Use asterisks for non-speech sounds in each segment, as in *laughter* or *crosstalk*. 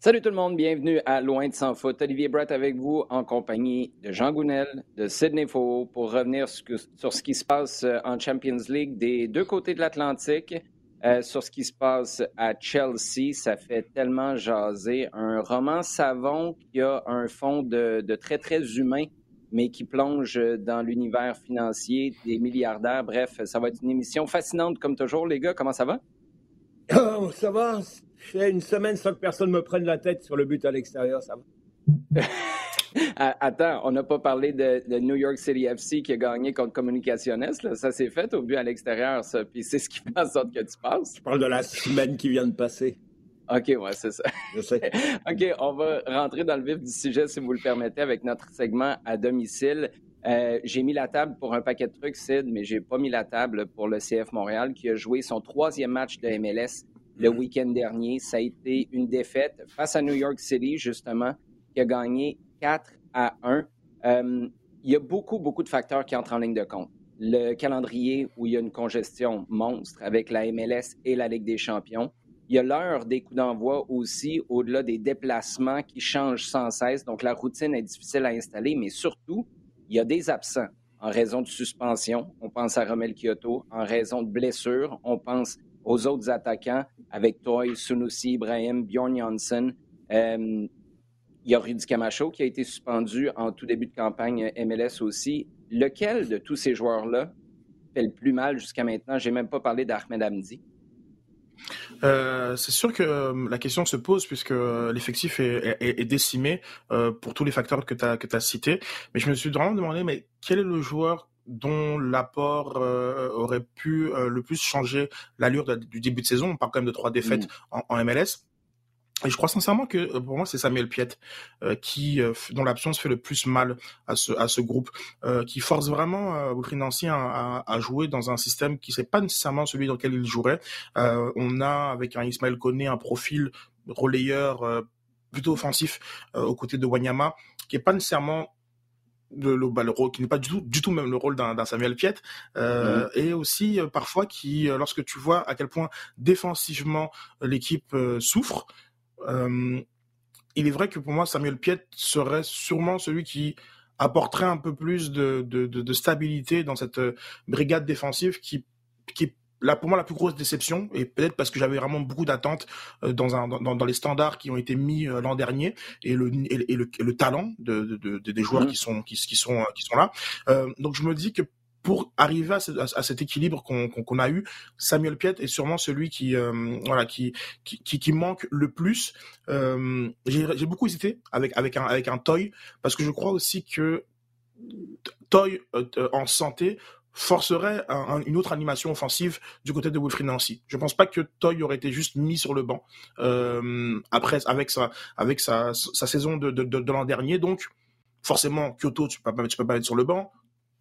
Salut tout le monde, bienvenue à Loin de sans foot. Olivier Brett avec vous en compagnie de Jean Gounel, de Sidney Faux pour revenir sur ce qui se passe euh, en Champions League des deux côtés de l'Atlantique, euh, sur ce qui se passe à Chelsea. Ça fait tellement jaser. Un roman savon qui a un fond de, très, très humain, mais qui plonge dans l'univers financier des milliardaires. Bref, ça va être une émission fascinante comme toujours. Les gars, comment ça va? Oh, ça va, fais une semaine sans que personne me prenne la tête sur le but à l'extérieur, ça va. *laughs* Attends, on n'a pas parlé de, New York City FC qui a gagné contre Communicaciones. Ça s'est fait au but à l'extérieur, ça. Puis c'est ce qui fait en sorte que tu passes. Je parle de la semaine qui vient de passer. OK, ouais, c'est ça. Je sais. *laughs* OK, on va rentrer dans le vif du sujet, si vous le permettez, avec notre segment à domicile. Euh, j'ai mis la table pour un paquet de trucs, Sid, mais j'ai pas mis la table pour le CF Montréal qui a joué son troisième match de MLS le week-end dernier. Ça a été une défaite face à New York City, justement, qui a gagné 4 à 1. Euh, il y a beaucoup, beaucoup de facteurs qui entrent en ligne de compte. Le calendrier où il y a une congestion monstre avec la MLS et la Ligue des champions. Il y a l'heure des coups d'envoi aussi, au-delà des déplacements qui changent sans cesse. Donc, la routine est difficile à installer, mais surtout, il y a des absents en raison de suspension. On pense à Romel Kyoto. En raison de blessures, on pense aux autres attaquants avec Toy, Sunusi, Ibrahim, Bjorn Janssen. Euh, il y a Rudy Camacho qui a été suspendu en tout début de campagne MLS aussi. Lequel de tous ces joueurs-là fait le plus mal jusqu'à maintenant? J'ai même pas parlé d'Ahmed Hamdi. Euh, c'est sûr que euh, la question se pose puisque l'effectif est, décimé pour tous les facteurs que tu as, que as cités. Mais je me suis vraiment demandé, mais quel est le joueur dont l'apport euh, aurait pu euh, le plus changer l'allure du début de saison? On parle quand même de trois défaites mm. en, MLS. Et je crois sincèrement que euh, pour moi c'est Samuel Piet qui dont l'absence fait le plus mal à ce à ce groupe qui force vraiment euh, Nancy à, à, jouer dans un système qui c'est pas nécessairement celui dans lequel il jouerait. on a avec un Ismaël Koné un profil relayeur plutôt offensif aux côtés de Wanyama qui est pas nécessairement le, le, bah, le rôle qui n'est pas du tout, du tout même le rôle d'un Samuel Piet, euh, et aussi euh, parfois qui, euh, lorsque tu vois à quel point défensivement l'équipe souffre, il est vrai que pour moi Samuel Piet serait sûrement celui qui apporterait un peu plus de, de, de, de stabilité dans cette brigade défensive qui, qui là pour moi la plus grosse déception et peut-être parce que j'avais vraiment beaucoup d'attentes euh, dans, un, dans, dans les standards qui ont été mis euh, l'an dernier et le et, le, le, talent de, de, de, des joueurs mmh. qui sont qui, qui sont qui sont là euh, donc je me dis que pour arriver à, cet équilibre qu'on a eu, Samuel Piet est sûrement celui qui euh, manque le plus. Euh, J'ai beaucoup hésité avec un Toy parce que je crois aussi que Toy en santé forcerait une autre animation offensive du côté de Wilfried Nancy. Je pense pas que Toy aurait été juste mis sur le banc euh, après avec sa saison de, l'an dernier. Donc forcément Kyoto tu peux peux pas mettre sur le banc.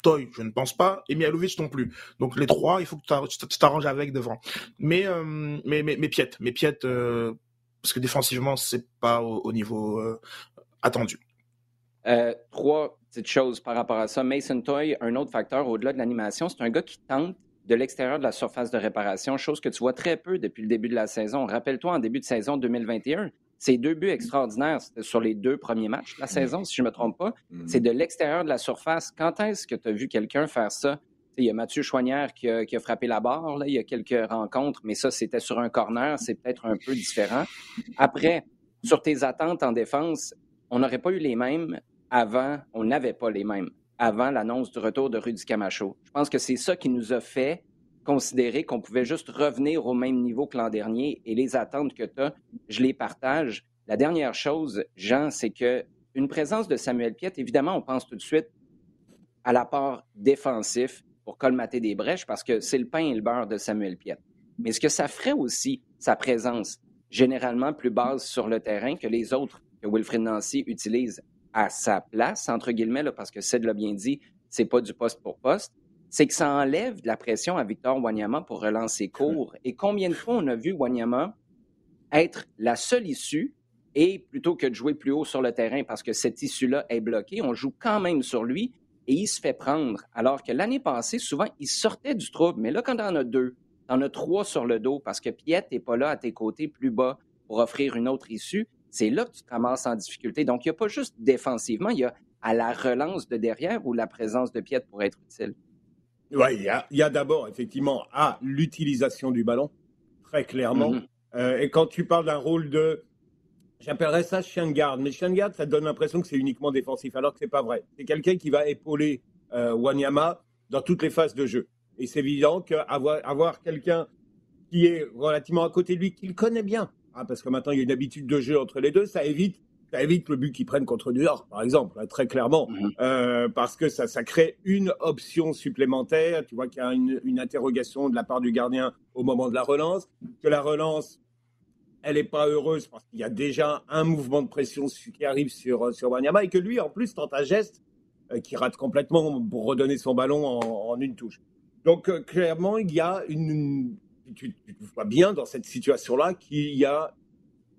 Toy, je ne pense pas, et Mihalovic non plus. Donc les trois, il faut que tu t'arranges avec devant. Mais euh, mais mais mais Piet, mais Piet euh, parce que défensivement c'est pas au, niveau euh, attendu. Trois petites choses par rapport à ça. Mason Toy, un autre facteur au-delà de l'animation, c'est un gars qui tente de l'extérieur de la surface de réparation, chose que tu vois très peu depuis le début de la saison. Rappelle-toi, en début de saison 2021, ces deux buts extraordinaires sur les deux premiers matchs de la saison, si je ne me trompe pas. Mm-hmm. C'est de l'extérieur de la surface. Quand est-ce que tu as vu quelqu'un faire ça? Il y a Mathieu Choignard qui a, frappé la barre, là. il y a quelques rencontres, mais ça, c'était sur un corner, c'est peut-être un peu différent. Après, sur tes attentes en défense, on n'aurait pas eu les mêmes avant, on n'avait pas les mêmes avant l'annonce du retour de Rudy Camacho. Je pense que c'est ça qui nous a fait considérer qu'on pouvait juste revenir au même niveau que l'an dernier et les attentes que tu as, je les partage. La dernière chose, Jean, c'est que une présence de Samuel Piet, évidemment, on pense tout de suite à l'apport défensif pour colmater des brèches parce que c'est le pain et le beurre de Samuel Piet. Mais ce que ça ferait aussi, sa présence généralement plus basse sur le terrain que les autres que Wilfred Nancy utilise à sa place, entre guillemets, parce que Sid l'a bien dit, c'est pas du poste pour poste, c'est que ça enlève de la pression à Victor Wanyama pour relancer court. Et combien de fois on a vu Wanyama être la seule issue et plutôt que de jouer plus haut sur le terrain parce que cette issue-là est bloquée, on joue quand même sur lui et il se fait prendre. Alors que l'année passée, souvent, il sortait du trouble. Mais là, quand en as deux, en as trois sur le dos parce que Piet n'est pas là à tes côtés plus bas pour offrir une autre issue, c'est là que tu te ramasses en difficulté. Donc, il n'y a pas juste défensivement, il y a à la relance de derrière où la présence de Piet pourrait être utile. Il y a, d'abord effectivement à l'utilisation du ballon, très clairement. Mm-hmm. Euh, et quand tu parles d'un rôle de, j'appellerais ça chien de garde, mais chien de garde, ça te donne l'impression que c'est uniquement défensif, alors que c'est pas vrai. C'est quelqu'un qui va épauler euh, Wanyama dans toutes les phases de jeu. Et c'est évident qu'avoir avoir quelqu'un qui est relativement à côté de lui, qu'il connaît bien, hein, parce que maintenant il y a une habitude de jeu entre les deux, ça évite évite le but qu'ils prennent contre New York, par exemple, hein, très clairement, mhm. euh, parce que ça, ça crée une option supplémentaire. Tu vois qu'il y a une, une, interrogation de la part du gardien au moment de la relance, que la relance, elle n'est pas heureuse parce qu'il y a déjà un mouvement de pression qui arrive sur, sur Wanyama et que lui, en plus, tente un geste euh, qui rate complètement pour redonner son ballon en, en une touche. Donc, euh, clairement, il y a une. Tu, tu vois bien dans cette situation-là qu'il y a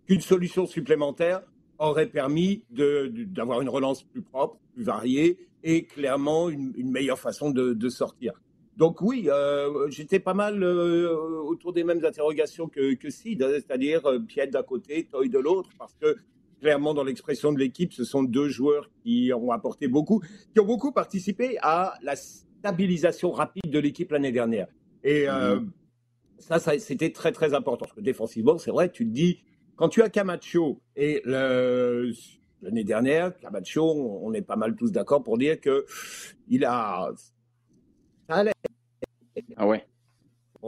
une solution supplémentaire aurait permis d'avoir une relance plus propre, plus variée et clairement une, meilleure façon de, sortir. Donc oui, euh, j'étais pas mal euh, autour des mêmes interrogations que, que Sid, hein, c'est-à-dire euh, Piet d'un côté, Toy de l'autre, parce que clairement dans l'expression de l'équipe, ce sont deux joueurs qui ont apporté beaucoup, qui ont beaucoup participé à la stabilisation rapide de l'équipe l'année dernière. Et mm-hmm. ça, ça c'était très très important, parce que défensivement, c'est vrai, tu te dis, quand tu as Camacho et l'année dernière, Camacho, on est pas mal tous d'accord pour dire que il a. Ah ouais.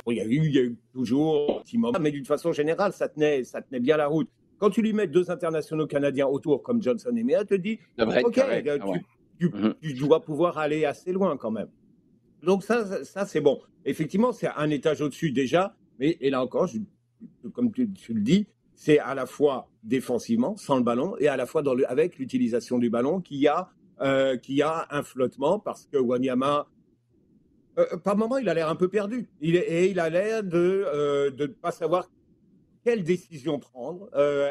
il, y a eu, il y a eu toujours un petit moment, mais d'une façon générale, ça tenait, ça tenait bien la route. Quand tu lui mets deux internationaux canadiens autour, comme Johnson et Mea, te dit, OK, ah mm-hmm. tu, dois pouvoir aller assez loin quand même. Donc ça, ça, c'est bon. Effectivement, c'est un étage au-dessus déjà, mais et là encore, comme tu, le dis, c'est à la fois défensivement, sans le ballon, et à la fois avec l'utilisation du ballon, qu'il y, a, euh, a un flottement, parce que Wanyama, euh, par moment, il a l'air un peu perdu. Et il a l'air de euh, ne pas savoir quelle décision prendre.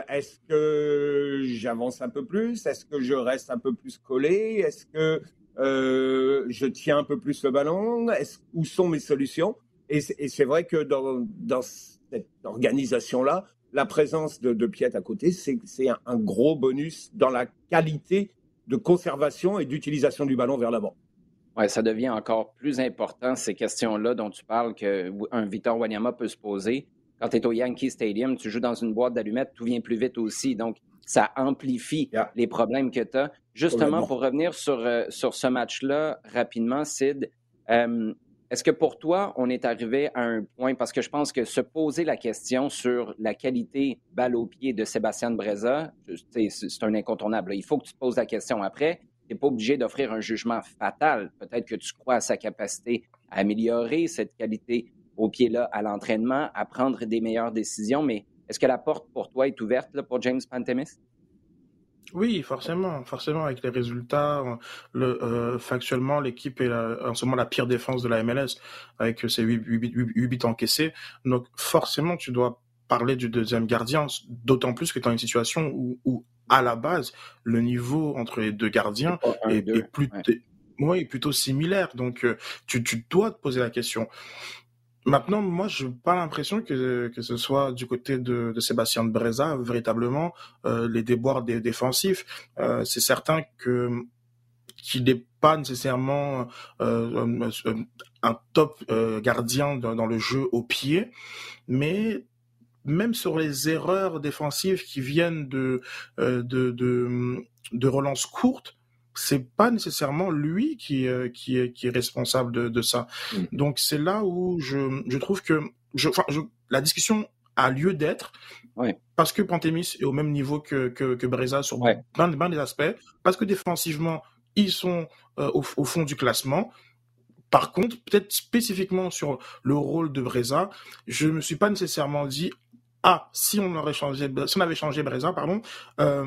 Est-ce que j'avance un peu plus? Est-ce que je reste un peu plus collé? Est-ce que je tiens un peu plus le ballon? Où sont mes solutions? Et c'est vrai que dans cette organisation-là, la présence de, de Piet à côté, c'est un, gros bonus dans la qualité de conservation et d'utilisation du ballon vers l'avant. Oui, ça devient encore plus important, ces questions-là dont tu parles, qu'un Victor Wanyama peut se poser. Quand tu es au Yankee Stadium, tu joues dans une boîte d'allumettes, tout vient plus vite aussi. Donc, ça amplifie les problèmes que tu as. Justement, pour revenir sur, euh, sur ce match-là rapidement, Sid, euh, est-ce que pour toi, on est arrivé à un point, parce que je pense que se poser la question sur la qualité balle au pied de Sébastien Breza, c'est un incontournable. Il faut que tu te poses la question après. Tu n'es pas obligé d'offrir un jugement fatal. Peut-être que tu crois à sa capacité à améliorer cette qualité au pied-là à l'entraînement, à prendre des meilleures décisions, mais est-ce que la porte pour toi est ouverte là, pour James Pantemis? Oui, forcément, forcément, avec les résultats, le, euh, factuellement, l'équipe est en ce moment la pire défense de la MLS, avec ses 8, 8, buts encaissés. Donc, forcément, tu dois parler du deuxième gardien, d'autant plus que tu as une situation où, où, à la base, le niveau entre les deux gardiens est, plus, plutôt similaire. Donc, euh, tu, tu dois te poser la question. Maintenant, moi, je n'ai pas l'impression que, que ce soit du côté de, de Sébastien de Breza, véritablement, euh, les déboires défensifs. Euh, c'est certain que qu'il n'est pas nécessairement euh, un top gardien dans, dans, le jeu au pied, mais même sur les erreurs défensives qui viennent de, de, de, de relances courtes, c'est pas nécessairement lui qui, euh, qui, est, qui est responsable de, de ça. Mm. Donc c'est là où je, je trouve que je, la discussion a lieu d'être parce que Pantémis est au même niveau que, que, que Breza sur ouais. plein, des aspects, parce que défensivement, ils sont euh, au, au, fond du classement. Par contre, peut-être spécifiquement sur le rôle de Breza, je me suis pas nécessairement dit ah si on aurait changé si on avait changé Breza pardon euh,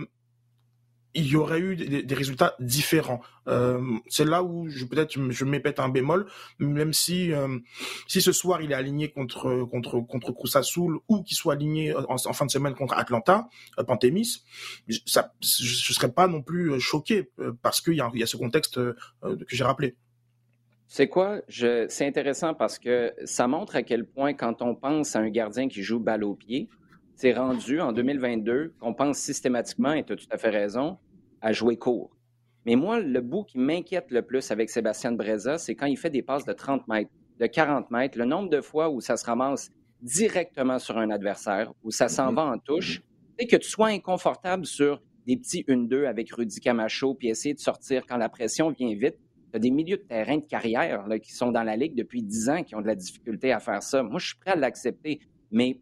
il y aurait eu des, résultats différents. Euh, c'est là où je peut-être je m'épète un bémol, même si euh, si ce soir il est aligné contre contre contre Azul ou qu'il soit aligné en, fin de semaine contre Atlanta, euh, Pantémis, ça je, serais pas non plus choqué euh, parce qu'il y a, y a ce contexte que j'ai rappelé. C'est quoi? C'est intéressant parce que ça montre à quel point, quand on pense à un gardien qui joue balle au pied, c'est rendu en 2022 qu'on pense systématiquement, et tu as tout à fait raison, à jouer court. Mais moi, le bout qui m'inquiète le plus avec Sébastien Breza, c'est quand il fait des passes de 30 mètres, de 40 mètres, le nombre de fois où ça se ramasse directement sur un adversaire, où ça s'en mhm. va en touche, et que tu sois inconfortable sur des petits 1-2 avec Rudy Camacho, puis essayer de sortir quand la pression vient vite. Tu as des milieux de terrain de carrière là, qui sont dans la Ligue depuis 10 ans qui ont de la difficulté à faire ça. Moi, je suis prêt à l'accepter, mais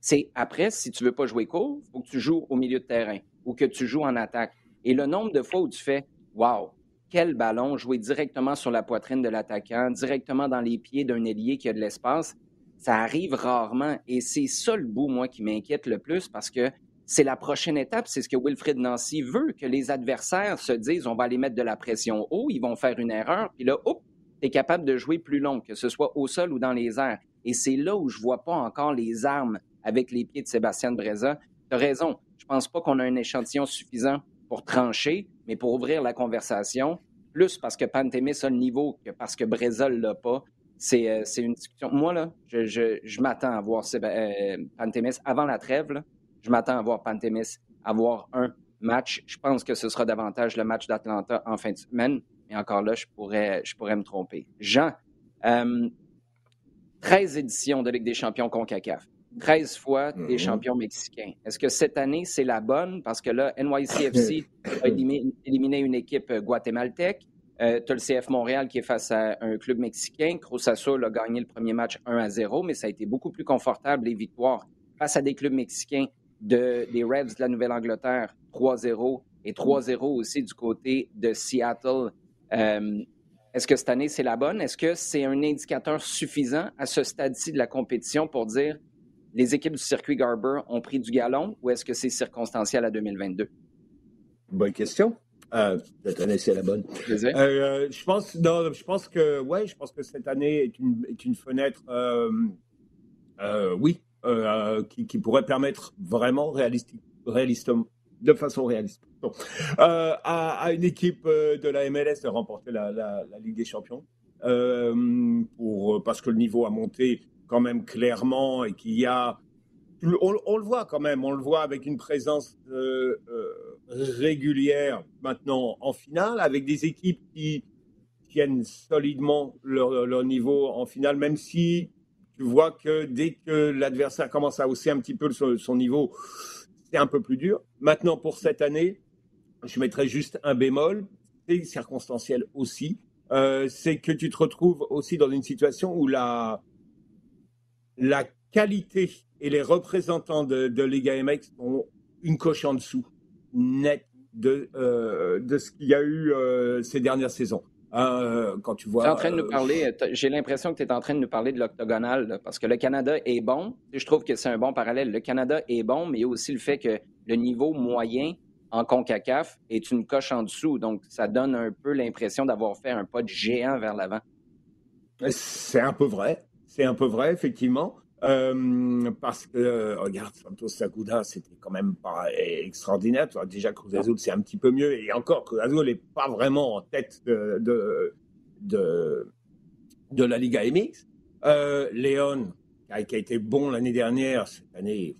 c'est après, si tu veux pas jouer court, il faut que tu joues au milieu de terrain ou que tu joues en attaque. Et le nombre de fois où tu fais Wow, quel ballon jouer directement sur la poitrine de l'attaquant, directement dans les pieds d'un ailier qui a de l'espace, ça arrive rarement. Et c'est ça le bout, moi, qui m'inquiète le plus parce que c'est la prochaine étape. C'est ce que Wilfred Nancy veut, que les adversaires se disent on va aller mettre de la pression haut, ils vont faire une erreur, puis là, hop, tu es capable de jouer plus long, que ce soit au sol ou dans les airs. Et c'est là où je vois pas encore les armes avec les pieds de Sébastien Breza. Tu as raison. Je pense pas qu'on a un échantillon suffisant pour trancher, mais pour ouvrir la conversation, plus parce que Pantémis a le niveau que parce que Breza ne l'a pas. Euh, c'est une discussion. Moi, là, je, je, m'attends à voir euh, Pantémis avant la trêve. je m'attends à voir Pantémis avoir un match. Je pense que ce sera davantage le match d'Atlanta en fin de semaine. Mais encore là, je pourrais, je pourrais me tromper. Jean, 13 euh, éditions de Ligue des champions CONCACAF. 13 fois des mm-hmm. champions mexicains. Est-ce que cette année, c'est la bonne? Parce que là, NYCFC *laughs* a éliminé une équipe guatémaltèque. Euh, tu as le CF Montréal qui est face à un club mexicain. Cruz Azul a gagné le premier match 1 à 0, mais ça a été beaucoup plus confortable, les victoires, face à des clubs mexicains de, des Revs de la Nouvelle-Angleterre, 3-0, et 3-0 aussi du côté de Seattle. Euh, est-ce que cette année, c'est la bonne? Est-ce que c'est un indicateur suffisant à ce stade-ci de la compétition pour dire les équipes du circuit Garber ont pris du galon ou est-ce que c'est circonstanciel à 2022? Bonne question. Euh, cette année, c'est la bonne. Euh, je pense, non, je pense que, ouais, je pense que cette année est une, est une fenêtre, euh, euh oui, euh, qui, qui, pourrait permettre vraiment réaliste, réaliste de façon réaliste, à, à, une équipe de la MLS de remporter la, la, la Ligue des Champions, pour parce que le niveau a monté quand même clairement et qu'il y a on, le voit quand même, on le voit avec une présence euh, euh, régulière maintenant en finale, avec des équipes qui tiennent solidement leur, niveau en finale, même si tu vois que dès que l'adversaire commence à hausser un petit peu son, niveau, c'est un peu plus dur. Maintenant, pour cette année, je mettrais juste un bémol, c'est circonstanciel aussi, euh, c'est que tu te retrouves aussi dans une situation où la, la qualité et les représentants de, de Liga MX ont une coche en dessous, net de, euh, de ce qu'il y a eu euh, ces dernières saisons. Euh, quand tu vois. en train de nous parler, j'ai l'impression que tu es en train de nous parler de l'octogonal, parce que le Canada est bon. Je trouve que c'est un bon parallèle. Le Canada est bon, mais il y a aussi le fait que le niveau moyen en CONCACAF est une coche en dessous. Donc, ça donne un peu l'impression d'avoir fait un pas de géant vers l'avant. C'est un peu vrai. C'est un peu vrai, effectivement. Euh, parce que, euh, regarde, Santos Saguda, c'était quand même pas extraordinaire. Déjà, Cruz Azul, c'est un petit peu mieux. Et encore, Cruz Azul n'est pas vraiment en tête de, de, de, de la Liga MX. Euh, Léon, qui a été bon l'année dernière, cette année,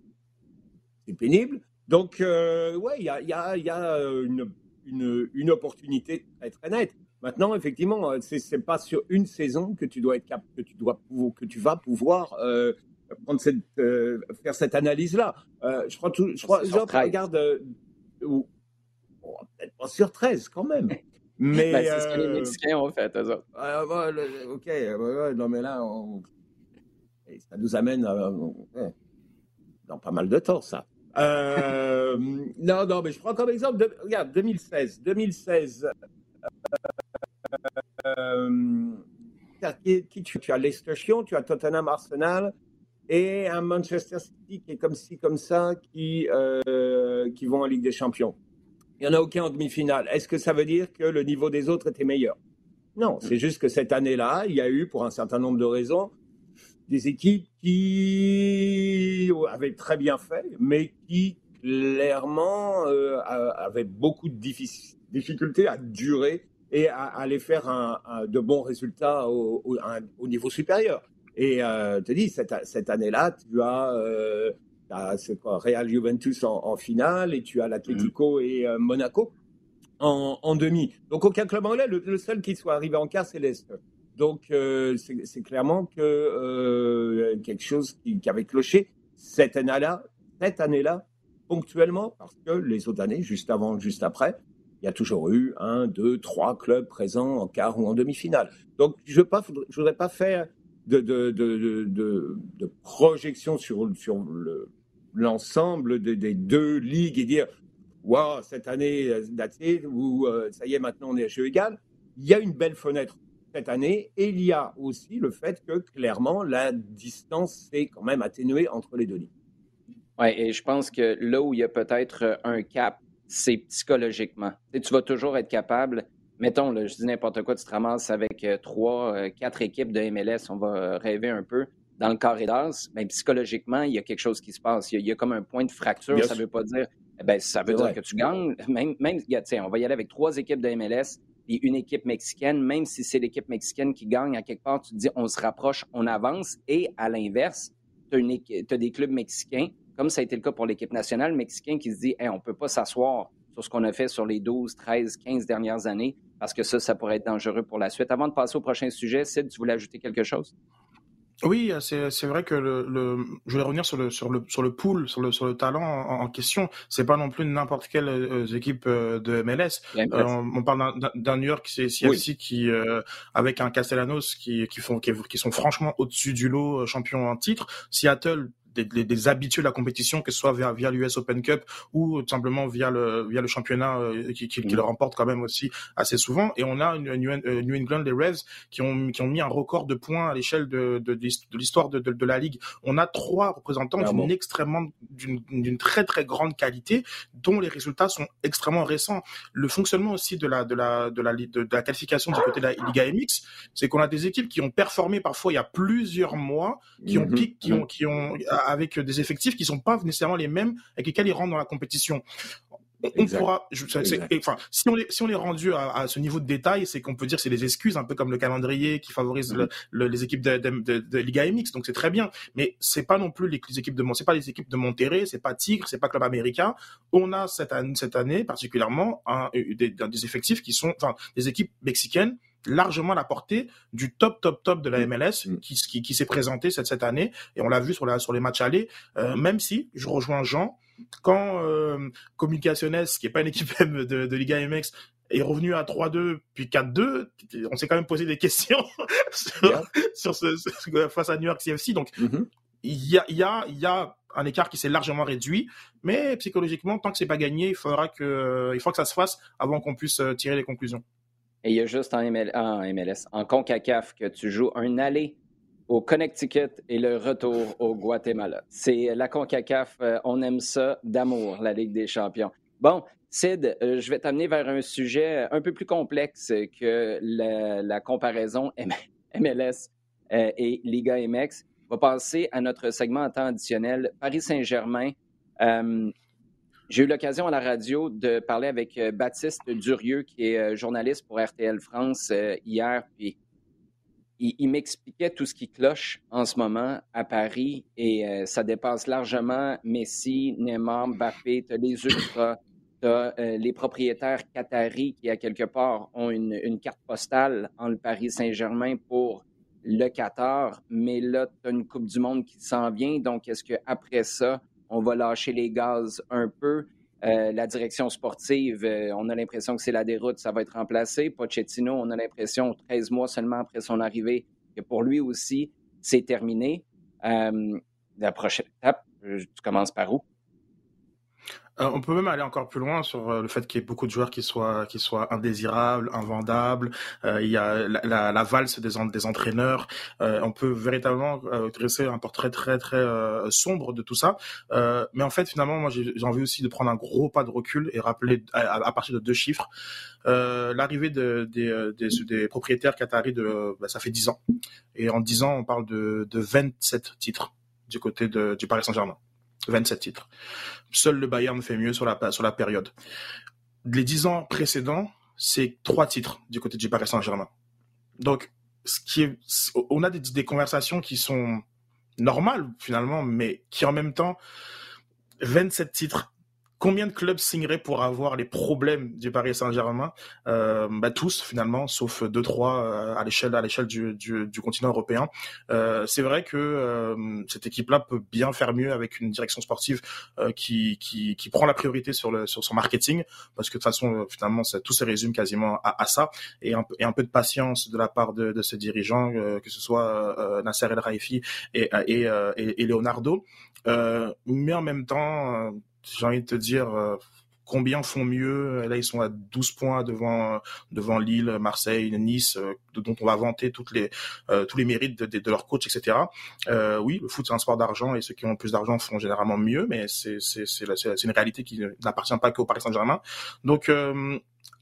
c'est pénible. Donc, euh, ouais, il y a, y a, y a une, une, une, opportunité très, très nette. Maintenant, effectivement, c'est pas sur une saison que tu dois être que tu dois que tu vas pouvoir euh, prendre cette, euh, faire cette analyse-là. Euh, je crois, tout, je crois, je regarde, euh, ou, peut-être pas sur 13 quand même. *laughs* Mais ben, c'est ce que les Mexicains ont fait, eux ah, ok, non mais là, ça nous amène dans pas mal de temps, ça. *laughs* non, non, mais je prends comme exemple, regarde, 2016, 2016. Qui, tu, tu as l'Estation, tu as Tottenham Arsenal, et un Manchester City qui est comme ci, comme ça, qui, euh, qui vont en Ligue des Champions. Il n'y en a aucun en demi-finale. Est-ce que ça veut dire que le niveau des autres était meilleur? Non, c'est juste que cette année-là, il y a eu, pour un certain nombre de raisons, des équipes qui avaient très bien fait, mais qui clairement euh, avaient beaucoup de difficultés à durer et à, aller faire un, de bons résultats au, au niveau supérieur. Et euh, te dis, cette, cette année-là, tu as euh, quoi, Real Juventus en, finale et tu as l'Atlético et Monaco en, demi. Donc aucun club anglais, le, seul qui soit arrivé en quart, c'est l'Est. Donc c'est clairement que quelque chose qui, qui avait cloché cette année-là, cette année-là, ponctuellement, parce que les autres années, juste avant, juste après, il y a toujours eu un, deux, trois clubs présents en quart ou en demi-finale. Donc, je ne voudrais pas faire de, projection sur, l'ensemble des deux ligues et dire Waouh, cette année ou euh, ça y est, maintenant on est à jeu égal. Il y a une belle fenêtre cette année et il y a aussi le fait que clairement la distance s'est quand même atténuée entre les deux ligues. Oui, et je pense que là où il y a peut-être un cap c'est psychologiquement. Tu, vas toujours être capable, mettons, je dis n'importe quoi, tu te ramasses avec euh, trois, euh, quatre équipes de MLS, on va rêver un peu dans le carré d'as, mais psychologiquement, il y a quelque chose qui se passe. Il y a, comme un point de fracture. ça ne veut pas dire, eh ben, ça veut dire que tu gagnes. Même, même on va y aller avec trois équipes de MLS et une équipe mexicaine. Même si c'est l'équipe mexicaine qui gagne, à quelque part, tu te dis, on se rapproche, on avance. Et à l'inverse, tu as, des clubs mexicains comme ça a été le cas pour l'équipe nationale mexicaine qui se dit on ne peut pas s'asseoir sur ce qu'on a fait sur les 12, 13, 15 dernières années parce que ça, ça pourrait être dangereux pour la suite. Avant de passer au prochain sujet, Sid, tu voulais ajouter quelque chose? Oui, c'est vrai que le, je vais revenir sur le sur le sur le pool, sur le sur le talent en, en question. C'est pas non plus n'importe quelle euh, équipe euh, de MLS. Euh, on, parle d'un New York CFC qui avec un Castellanos qui qui font qui, qui sont franchement au-dessus du lot, champion en titre. Seattle des, des, habitués de la compétition, que ce soit via, via l'US Open Cup ou tout simplement via le, via le championnat euh, qui, qui, qui, le remporte quand même aussi assez souvent. Et on a une, euh, New England, les Revs, qui ont, qui ont mis un record de points à l'échelle de, de, de l'histoire de, de, de, la Ligue. On a trois représentants d'une extrêmement, d'une très très grande qualité, dont les résultats sont extrêmement récents. Le fonctionnement aussi de la, de la, de la, de, la qualification du côté de la Liga MX, c'est qu'on a des équipes qui ont performé parfois il y a plusieurs mois, qui ont piqué, qui ont, qui ont, avec des effectifs qui sont pas nécessairement les mêmes avec lesquels ils rentrent dans la compétition. On pourra, enfin, si on est, si on rendu à, ce niveau de détail, c'est qu'on peut dire c'est des excuses, un peu comme le calendrier qui favorise les équipes de, de, Liga MX, donc c'est très bien. Mais c'est pas non plus les, équipes de, c'est pas les équipes de Monterrey, c'est pas Tigre, c'est pas Club Américain. On a cette année, cette année particulièrement un, des, des effectifs qui sont, enfin, des équipes mexicaines largement la portée du top, top, top de la MLS mm. qui, qui, qui s'est présenté cette, cette année. Et on l'a vu sur, la, sur les matchs allés, euh, même si, je rejoins Jean, quand euh, Comunicaciones, qui est pas une équipe *laughs* de, de Liga MX, est revenu à 3-2 puis 4-2, on s'est quand même posé des *laughs* questions sur, ce, face à New York CFC. Donc, mm-hmm. il y, a, y, a, y a un écart qui s'est largement réduit, mais psychologiquement, tant que c'est pas gagné, il faudra que, il faut que ça se fasse avant qu'on puisse euh, tirer les conclusions. Et il y a juste en, MLS, en CONCACAF, que tu joues un aller au Connecticut et le retour au Guatemala. C'est la CONCACAF, euh, on aime ça d'amour, la Ligue des champions. Bon, Sid, euh, je vais t'amener vers un sujet un peu plus complexe que la, comparaison MLS euh, et Liga MX. On va passer à notre segment en temps additionnel. Paris Saint-Germain. J'ai eu l'occasion à la radio de parler avec euh, Baptiste Durieux, qui est euh, journaliste pour RTL France euh, hier, puis il, m'expliquait tout ce qui cloche en ce moment à Paris et ça dépasse largement Messi, Neymar, Mbappé, tu as les ultras, tu as les propriétaires qataris qui, à quelque part, ont une, carte postale en le Paris Saint-Germain pour le Qatar, mais là, tu as une Coupe du Monde qui s'en vient, donc est-ce qu'après ça, on va lâcher les gaz un peu. Euh, la direction sportive, euh, on a l'impression que c'est la déroute, ça va être remplacé. Pochettino, on a l'impression, 13 mois seulement après son arrivée, que pour lui aussi, c'est terminé. Euh, la prochaine étape, tu commences par où? Euh, on peut même aller encore plus loin sur euh, le fait qu'il y ait beaucoup de joueurs qui soient qui soient indésirables, invendables. Euh, il y a la, la, valse des, des entraîneurs. on peut véritablement dresser un portrait très très sombre de tout ça. mais en fait, finalement, moi, j'ai envie aussi de prendre un gros pas de recul et rappeler à, partir de deux chiffres l'arrivée de, des, des, des, propriétaires qataris de bah, ça fait dix ans. Et en dix ans, on parle de, de 27 titres du côté de, du Paris Saint-Germain. 27 titres. Seul le Bayern fait mieux sur la, sur la période. Les 10 ans précédents, c'est trois titres du côté du Paris Saint-Germain. Donc, ce qui est, on a des, des conversations qui sont normal finalement, mais qui en même temps 27 titres combien de clubs signeraient pour avoir les problèmes du Paris Saint-Germain euh, bah, Tous finalement, sauf deux trois euh, à l'échelle à l'échelle du, du, du, continent européen. Euh, c'est vrai que euh, cette équipe-là peut bien faire mieux avec une direction sportive euh, qui, qui, qui prend la priorité sur le sur son marketing, parce que de toute façon finalement ça, tout se résume quasiment à, à ça et un, et un peu de patience de la part de, de ses dirigeants, que ce soit Nasser El Raifi et, et, et, et Leonardo. mais en même temps j'ai envie de te dire euh, combien font mieux? Là, ils sont à 12 points devant devant Lille, Marseille, Nice, euh, dont on va vanter toutes les euh, tous les mérites de, de, leur coach, etc. Euh, oui, le foot c'est un sport d'argent et ceux qui ont plus d'argent font généralement mieux, mais c'est c'est c'est une réalité qui n'appartient pas qu'au Paris Saint-Germain. Donc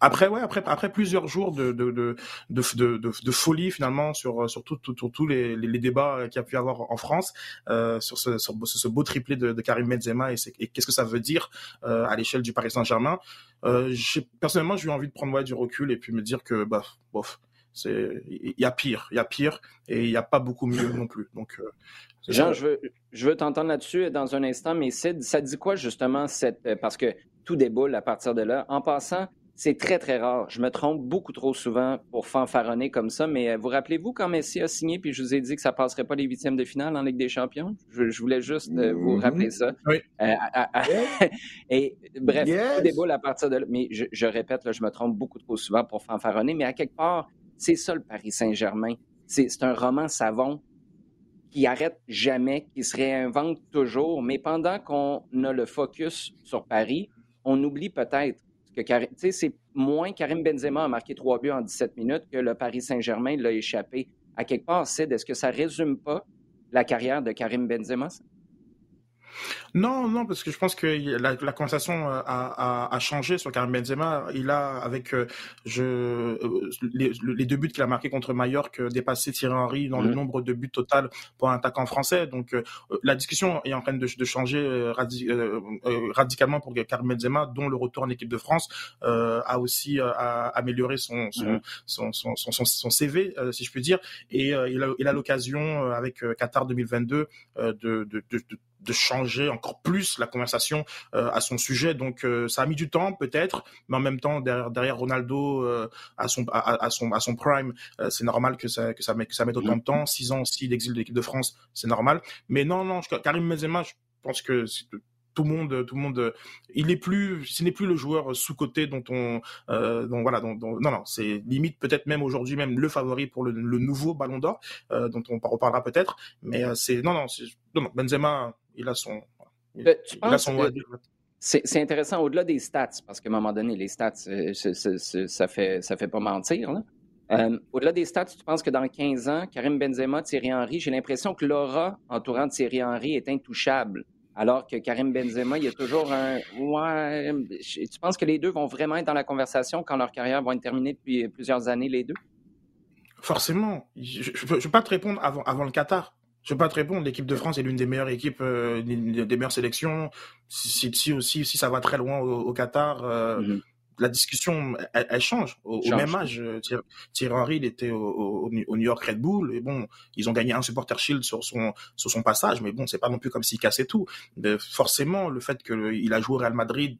après, ouais, après, après plusieurs jours de, de, de, de, de, folie finalement sur, sur tous les, les, débats qu'il y a pu avoir en France euh, sur, ce, sur ce beau triplé de, de Karim Benzema et, et qu'est-ce que ça veut dire euh, à l'échelle du Paris Saint-Germain. Euh, personnellement, j'ai eu envie de prendre ouais, du recul et puis me dire que, bah, bof, c'est il y a pire, il y a pire et il n'y a pas beaucoup mieux non plus. Donc, euh, Jean, je veux, je veux t'entendre là-dessus dans un instant, mais Sid, ça dit quoi justement cette parce que tout déboule à partir de là. En passant, c'est très, très rare. Je me trompe beaucoup trop souvent pour fanfaronner comme ça, mais euh, vous rappelez-vous quand Messi a signé puis je vous ai dit que ça passerait pas les huitièmes de finale en Ligue des Champions? Je, voulais juste euh, vous mm-hmm. rappeler ça. Oui. Euh, *laughs* et bref, yes. déboule à partir de là. Mais je, répète, là, je me trompe beaucoup trop souvent pour fanfaronner, mais à quelque part, c'est ça le Paris Saint-Germain. C'est un roman savon qui arrête jamais, qui se réinvente toujours, mais pendant qu'on a le focus sur Paris, on oublie peut-être que c'est moins Karim Benzema a marqué trois buts en 17 minutes que le Paris Saint-Germain l'a échappé. À quelque part, c'est est-ce que ça résume pas la carrière de Karim Benzema? Non, non, parce que je pense que la, la conversation euh, a, a, a, changé sur Karim Benzema. Il a, avec euh, je, euh, les, les, deux buts qu'il a marqués contre Mallorca, dépassé Thierry Henry dans le mhm. nombre de buts total pour un attaquant français. Donc la discussion est en train de, de changer radicalement pour Karim Benzema, dont le retour en équipe de France a aussi amélioré son son, mhm. son, son, son, son, CV, si je puis dire. Et il a, il a l'occasion, avec Qatar 2022, de, de, de, de changer encore plus la conversation euh, à son sujet. Donc euh, ça a mis du temps peut-être, mais en même temps derrière, derrière Ronaldo euh, à son à, son à son prime, c'est normal que ça que ça met que ça mette autant de temps. Six ans aussi d'exil de l'équipe de France, c'est normal. Mais non non, Karim Benzema, je pense que tout le monde, tout le monde, il n'est plus, ce n'est plus le joueur sous côté dont on, euh, dont, voilà, dont, dont, non, non, c'est limite peut-être même aujourd'hui même le favori pour le, le nouveau Ballon d'Or, euh, dont on reparlera peut-être, mais c'est non, non, non, non, Benzema, il a son. Il, a son c'est intéressant au-delà des stats, parce qu'à un moment donné, les stats, euh, ça fait, ça fait pas mentir. Euh, au-delà des stats, tu penses que dans 15 ans, Karim Benzema, Thierry Henry, j'ai l'impression que l'aura entourant Thierry Henry est intouchable. Alors que Karim Benzema, il y a toujours un. Ouais. Tu penses que les deux vont vraiment être dans la conversation quand leur carrière va être terminée depuis plusieurs années, les deux? Forcément. Je ne peux pas te répondre avant, avant le Qatar. Je peux pas te répondre. L'équipe de France est l'une des meilleures équipes, euh, des meilleures sélections. Si, si, aussi, si ça va très loin au, Qatar, euh, mm-hmm. la discussion, elle, change. Au, même âge, euh, Thierry, Henry, il était au, New York Red Bull et bon, ils ont gagné un supporter shield sur son sur son passage, mais bon, c'est pas non plus comme s'il cassait tout. Mais forcément, le fait qu'il a joué au Real Madrid,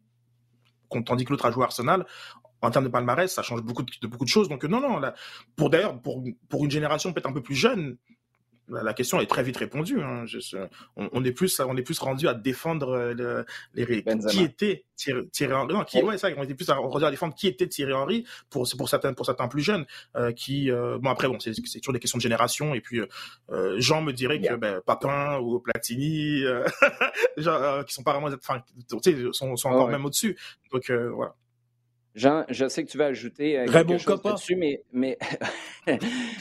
tandis que l'autre a joué à Arsenal, en termes de palmarès, ça change beaucoup de, beaucoup de choses. Donc non, non, là, pour d'ailleurs pour pour une génération peut-être un peu plus jeune, la question est très vite répondue. Hein. on, est plus, on est plus rendu à défendre euh, les qui était Thierry, Henry. Non, qui, ouais, ça, on était plus rendu à défendre qui était Thierry Henry pour pour certains pour certains plus jeunes euh, qui euh, bon après bon c'est toujours des questions de génération et puis Jean me dirait que ben, Papin ou Platini *laughs* genre, qui sont pas vraiment enfin sont, sont encore même au-dessus. Donc voilà. Jean, je sais que tu vas ajouter euh, quelque chose dessus, mais, mais, *laughs*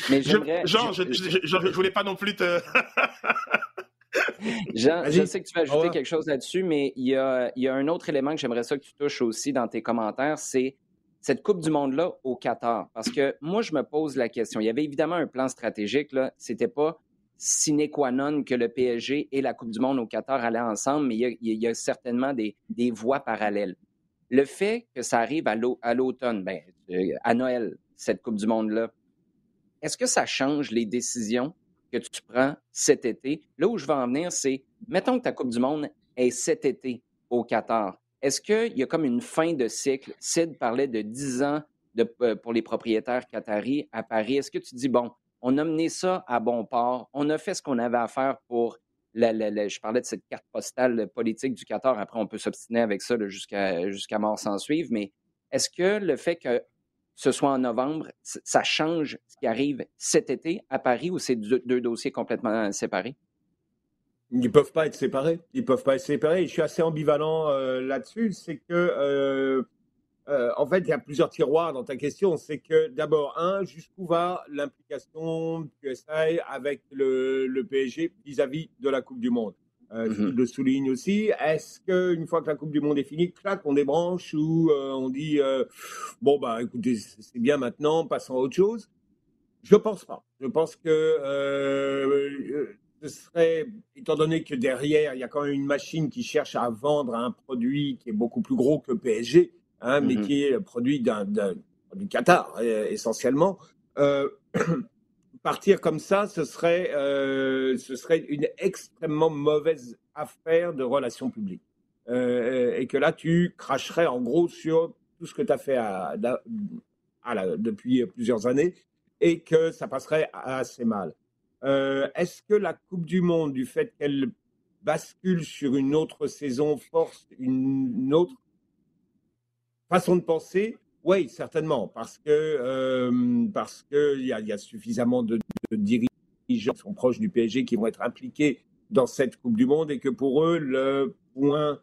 mais j'aimerais... Jean, je, je, je, voulais pas non plus te... *laughs* Jean, je sais que tu vas ajouter quelque chose là-dessus, mais il y, a, il y a un autre élément que j'aimerais ça que tu touches aussi dans tes commentaires, c'est cette Coupe du Monde-là au Qatar. Parce que moi, je me pose la question. Il y avait évidemment un plan stratégique, là. C'était pas sine qua non que le PSG et la Coupe du Monde au Qatar allaient ensemble, mais il y a, il y a certainement des, des voies parallèles. Le fait que ça arrive à l'automne, ben, euh, à Noël, cette Coupe du Monde-là, est-ce que ça change les décisions que tu prends cet été? Là où je veux en venir, c'est, mettons que ta Coupe du Monde est cet été au Qatar. Est-ce qu'il y a comme une fin de cycle? Sid parlait de 10 ans euh, pour les propriétaires qataris à Paris. Est-ce que tu dis, bon, on a mené ça à bon port, on a fait ce qu'on avait à faire pour je parlais de cette carte postale politique du Qatar. Après, on peut s'obstiner avec ça jusqu'à jusqu'à mort sans suivre. Mais est-ce que le fait que ce soit en novembre, ça change ce qui arrive cet été à Paris ou c'est deux, dossiers complètement séparés? Ils ne peuvent pas être séparés. Ils peuvent pas être séparés. Je suis assez ambivalent euh, là-dessus. C'est que euh, euh, en fait, il y a plusieurs tiroirs dans ta question. C'est que d'abord, un, jusqu'où va l'implication du SAI avec le, PSG vis-à-vis de la Coupe du Monde? Euh, Je mhm. le souligne aussi. Est-ce qu'une fois que la Coupe du Monde est finie, clac, on débranche ou euh, on dit bon, bah écoutez, c'est bien maintenant, passons à autre chose? Je ne pense pas. Je pense que ce serait, étant donné que derrière, il y a quand même une machine qui cherche à vendre un produit qui est beaucoup plus gros que PSG hein, mais mhm. qui est produit d'un, du Qatar euh, essentiellement. Euh, *clears throat* partir comme ça, ce serait, euh, ce serait une extrêmement mauvaise affaire de relations publiques. et que là, tu cracherais en gros sur tout ce que tu as fait à, depuis plusieurs années et que ça passerait assez mal. est-ce que la Coupe du Monde, du fait qu'elle bascule sur une autre saison, force une autre façon de penser, oui, certainement, parce que euh, parce que il y, a suffisamment de, dirigeants qui sont proches du PSG qui vont être impliqués dans cette Coupe du Monde et que pour eux le point,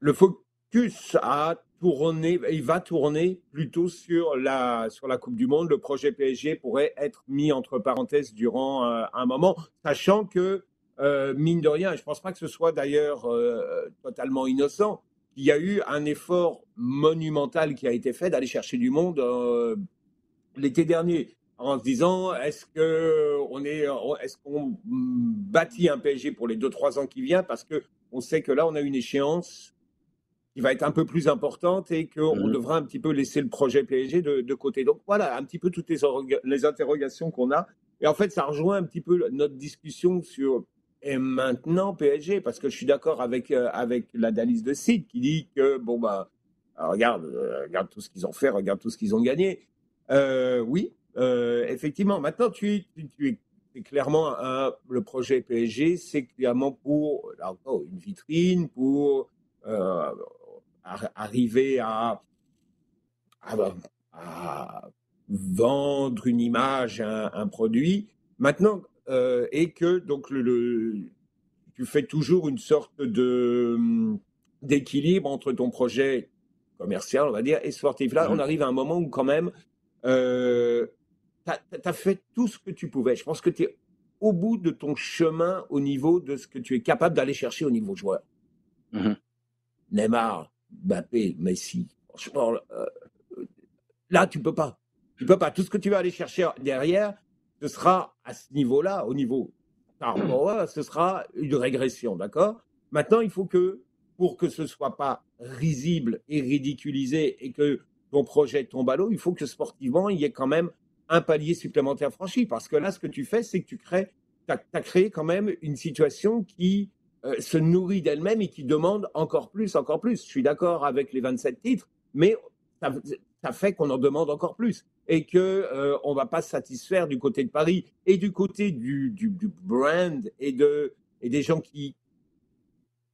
le focus a tourné, il va tourner plutôt sur la sur la Coupe du Monde. Le projet PSG pourrait être mis entre parenthèses durant euh, un moment, sachant que euh, mine de rien, je ne pense pas que ce soit d'ailleurs totalement innocent il y a eu un effort monumental qui a été fait d'aller chercher du monde euh, l'été dernier en se disant est-ce que on est est-ce qu'on bâtit un PSG pour les deux trois ans qui viennent? Parce que on sait que là on a une échéance qui va être un peu plus importante et qu'on mmh. devra un petit peu laisser le projet PSG de, côté. Donc voilà, un petit peu toutes les, les interrogations qu'on a. Et en fait, ça rejoint un petit peu notre discussion sur et maintenant PSG, parce que je suis d'accord avec, euh, avec l'analyse de Sid qui dit que, bon, bah, regarde, euh, regarde tout ce qu'ils ont fait, regarde tout ce qu'ils ont gagné. Euh, oui, effectivement. Maintenant, tu, tu, es clairement le projet PSG, c'est clairement pour une vitrine, pour arriver à, à, vendre une image, un, un produit. Maintenant, euh, et que donc le, tu fais toujours une sorte de hum, d'équilibre entre ton projet commercial, on va dire, et sportif. Là, on arrive à un moment où quand même, euh, tu as, fait tout ce que tu pouvais. Je pense que tu es au bout de ton chemin au niveau de ce que tu es capable d'aller chercher au niveau joueur. Mhm. Neymar, Mbappé, Messi, franchement, euh, là, tu peux pas. Tu peux pas. Tout ce que tu vas aller chercher derrière, ce sera à ce niveau-là, au niveau ce sera une régression, d'accord? Maintenant, il faut que, pour que ce soit pas risible et ridiculisé et que ton projet tombe à l'eau, il faut que sportivement, il y ait quand même un palier supplémentaire franchi. Parce que là, ce que tu fais, c'est que tu crées, as, créé quand même une situation qui euh, se nourrit d'elle-même et qui demande encore plus, encore plus. Je suis d'accord avec les 27 titres, mais ça fait qu'on en demande encore plus et que euh, on va pas se satisfaire du côté de Paris et du côté du, du, brand et de et des gens qui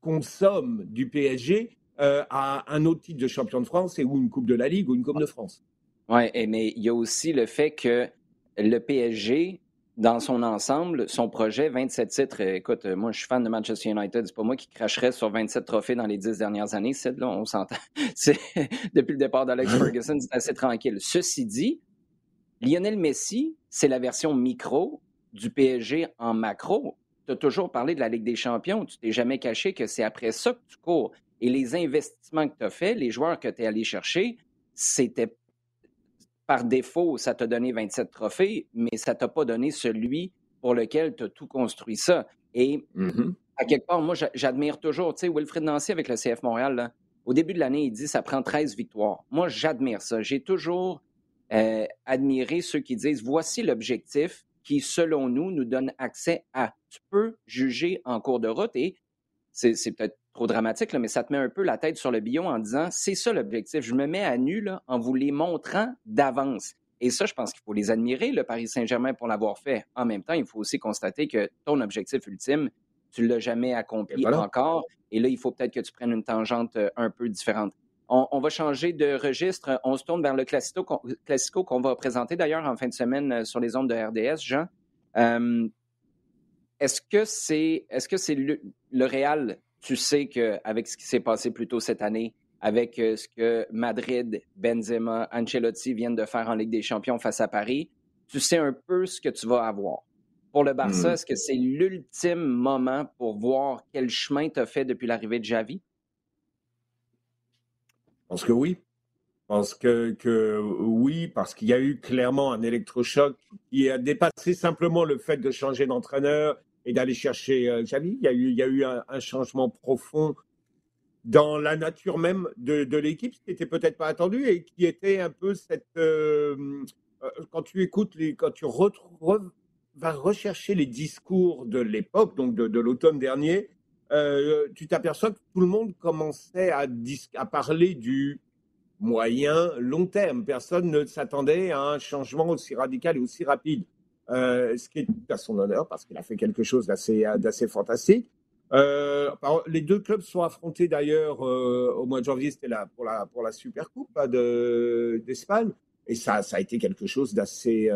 consomment du PSG euh, à un autre titre de champion de France et ou une coupe de la Ligue ou une coupe de France. Oui, mais il y a aussi le fait que le PSG dans son ensemble, son projet, 27 titres. Écoute, moi, je suis fan de Manchester United. C'est pas moi qui cracherais sur 27 trophées dans les 10 dernières années. C'est là, on s'entend. *laughs* depuis le départ d'Alex *laughs* Ferguson, c'est assez tranquille. Ceci dit, Lionel Messi, c'est la version micro du PSG en macro. Tu as toujours parlé de la Ligue des Champions. Tu t'es jamais caché que c'est après ça que tu cours. Et les investissements que tu as faits, les joueurs que tu es allé chercher, c'était par défaut, ça t'a donné 27 trophées, mais ça t'a pas donné celui pour lequel tu as tout construit ça. Et mm-hmm. à quelque part, moi, j'admire toujours, tu sais, Wilfred Nancy avec le CF Montréal, au début de l'année, il dit ça prend 13 victoires. Moi, j'admire ça. J'ai toujours euh, admiré ceux qui disent voici l'objectif, qui, selon nous, nous donne accès à. Tu peux juger en cours de route et c'est peut-être trop dramatique, mais ça te met un peu la tête sur le billon en disant c'est ça l'objectif. Je me mets à nu là, en vous les montrant d'avance. Et ça, je pense qu'il faut les admirer, le Paris Saint-Germain, pour l'avoir fait. En même temps, il faut aussi constater que ton objectif ultime, tu ne l'as jamais accompli encore. Et là, il faut peut-être que tu prennes une tangente euh, un peu différente. On, va changer de registre. On se tourne vers le Classico qu'on va présenter d'ailleurs en fin de semaine euh, sur les ondes de RDS, Jean. Euh, est-ce que c'est est -ce que c'est le, le Real tu sais qu'avec ce qui s'est passé plus tôt cette année, avec euh, ce que Madrid, Benzema, Ancelotti viennent de faire en Ligue des Champions face à Paris, tu sais un peu ce que tu vas avoir. Pour le Barça, hmm. est-ce que c'est l'ultime moment pour voir quel chemin tu as fait depuis l'arrivée de Javi? Je pense que oui. Je pense que, oui, parce qu'il y a eu clairement un électrochoc qui a dépassé simplement le fait de changer d'entraîneur et d'aller chercher euh, Xavi. Il y a eu, un, changement profond dans la nature même de, l'équipe, ce qui n'était peut-être pas attendu et qui était un peu cette. Euh, euh, quand tu écoutes, quand tu vas rechercher les discours de l'époque, donc de l'automne dernier, tu t'aperçois que tout le monde commençait à, parler du moyen long terme. Personne ne s'attendait à un changement aussi radical et aussi rapide. Euh, ce qui est à son honneur parce qu'il a fait quelque chose d'assez fantastique. Euh, les deux clubs sont affrontés d'ailleurs euh, au mois de janvier, c'était là pour la, pour la Super Coupe hein, d'Espagne. Et ça, ça a été quelque chose d'assez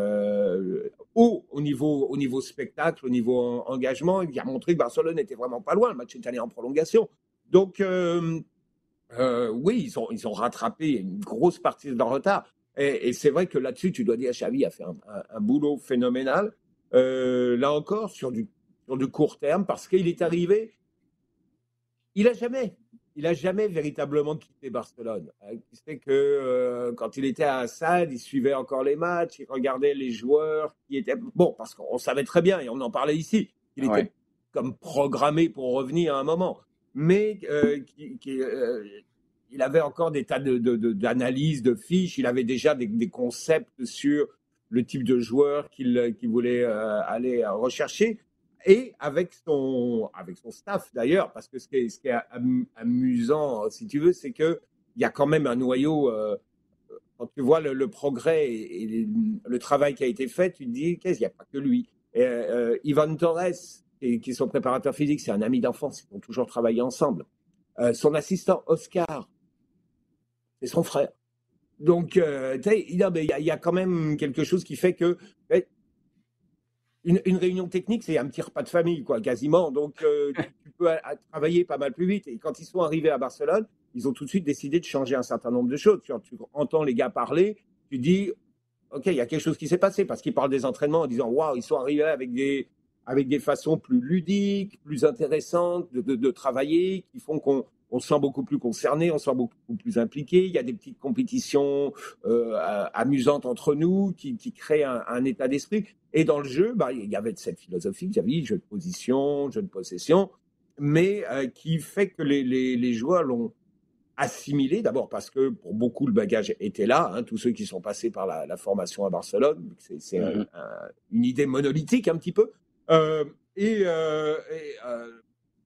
haut au niveau, au niveau spectacle, au niveau engagement. Il a montré que Barcelone n'était vraiment pas loin. Le match est allé en prolongation. Donc, oui, ils ont, ils ont rattrapé une grosse partie de leur retard. Et, c'est vrai que là-dessus, tu dois dire, Xavi a fait un, boulot phénoménal. Euh, là encore, sur du, sur du court terme, parce qu'il est arrivé, il n'a jamais, il a jamais véritablement quitté Barcelone. C'est hein, que euh, quand il était à Assad, il suivait encore les matchs, il regardait les joueurs qui étaient bon, parce qu'on savait très bien et on en parlait ici, qu'il était comme programmé pour revenir à un moment, mais euh, qui, qui il avait encore des tas d'analyses, de, de, fiches, il avait déjà des, concepts sur le type de joueur qu'il voulait euh, aller rechercher. Et avec son, avec son staff d'ailleurs, parce que ce qui est, ce qui est amusant, si tu veux, c'est qu'il y a quand même un noyau. Euh, quand tu vois le, progrès et, le travail qui a été fait, tu te dis qu'est-ce qu'il n'y a pas que lui? Euh, Ivan Torres, qui, est son préparateur physique, c'est un ami d'enfance, ils ont toujours travaillé ensemble. son assistant Oscar, c'est son frère. Donc, euh, il y, a quand même quelque chose qui fait que une, réunion technique, c'est un petit repas de famille, quoi, quasiment. Donc, euh, *laughs* tu, peux travailler pas mal plus vite. Et quand ils sont arrivés à Barcelone, ils ont tout de suite décidé de changer un certain nombre de choses. Tu, tu entends les gars parler, tu dis, OK, il y a quelque chose qui s'est passé parce qu'ils parlent des entraînements en disant, waouh, ils sont arrivés avec des, avec des façons plus ludiques, plus intéressantes de, de travailler, qui font qu'on on se sent beaucoup plus concerné, on se sent beaucoup plus impliqué. Il y a des petites compétitions euh, amusantes entre nous qui, créent un, état d'esprit. Et dans le jeu, bah, il y avait cette philosophie, j'avais jeu de position, jeu de possession, mais euh, qui fait que les, joueurs l'ont assimilé, d'abord parce que pour beaucoup le bagage était là, hein, tous ceux qui sont passés par la, formation à Barcelone, c'est mm-hmm. une idée monolithique un petit peu. Euh, et,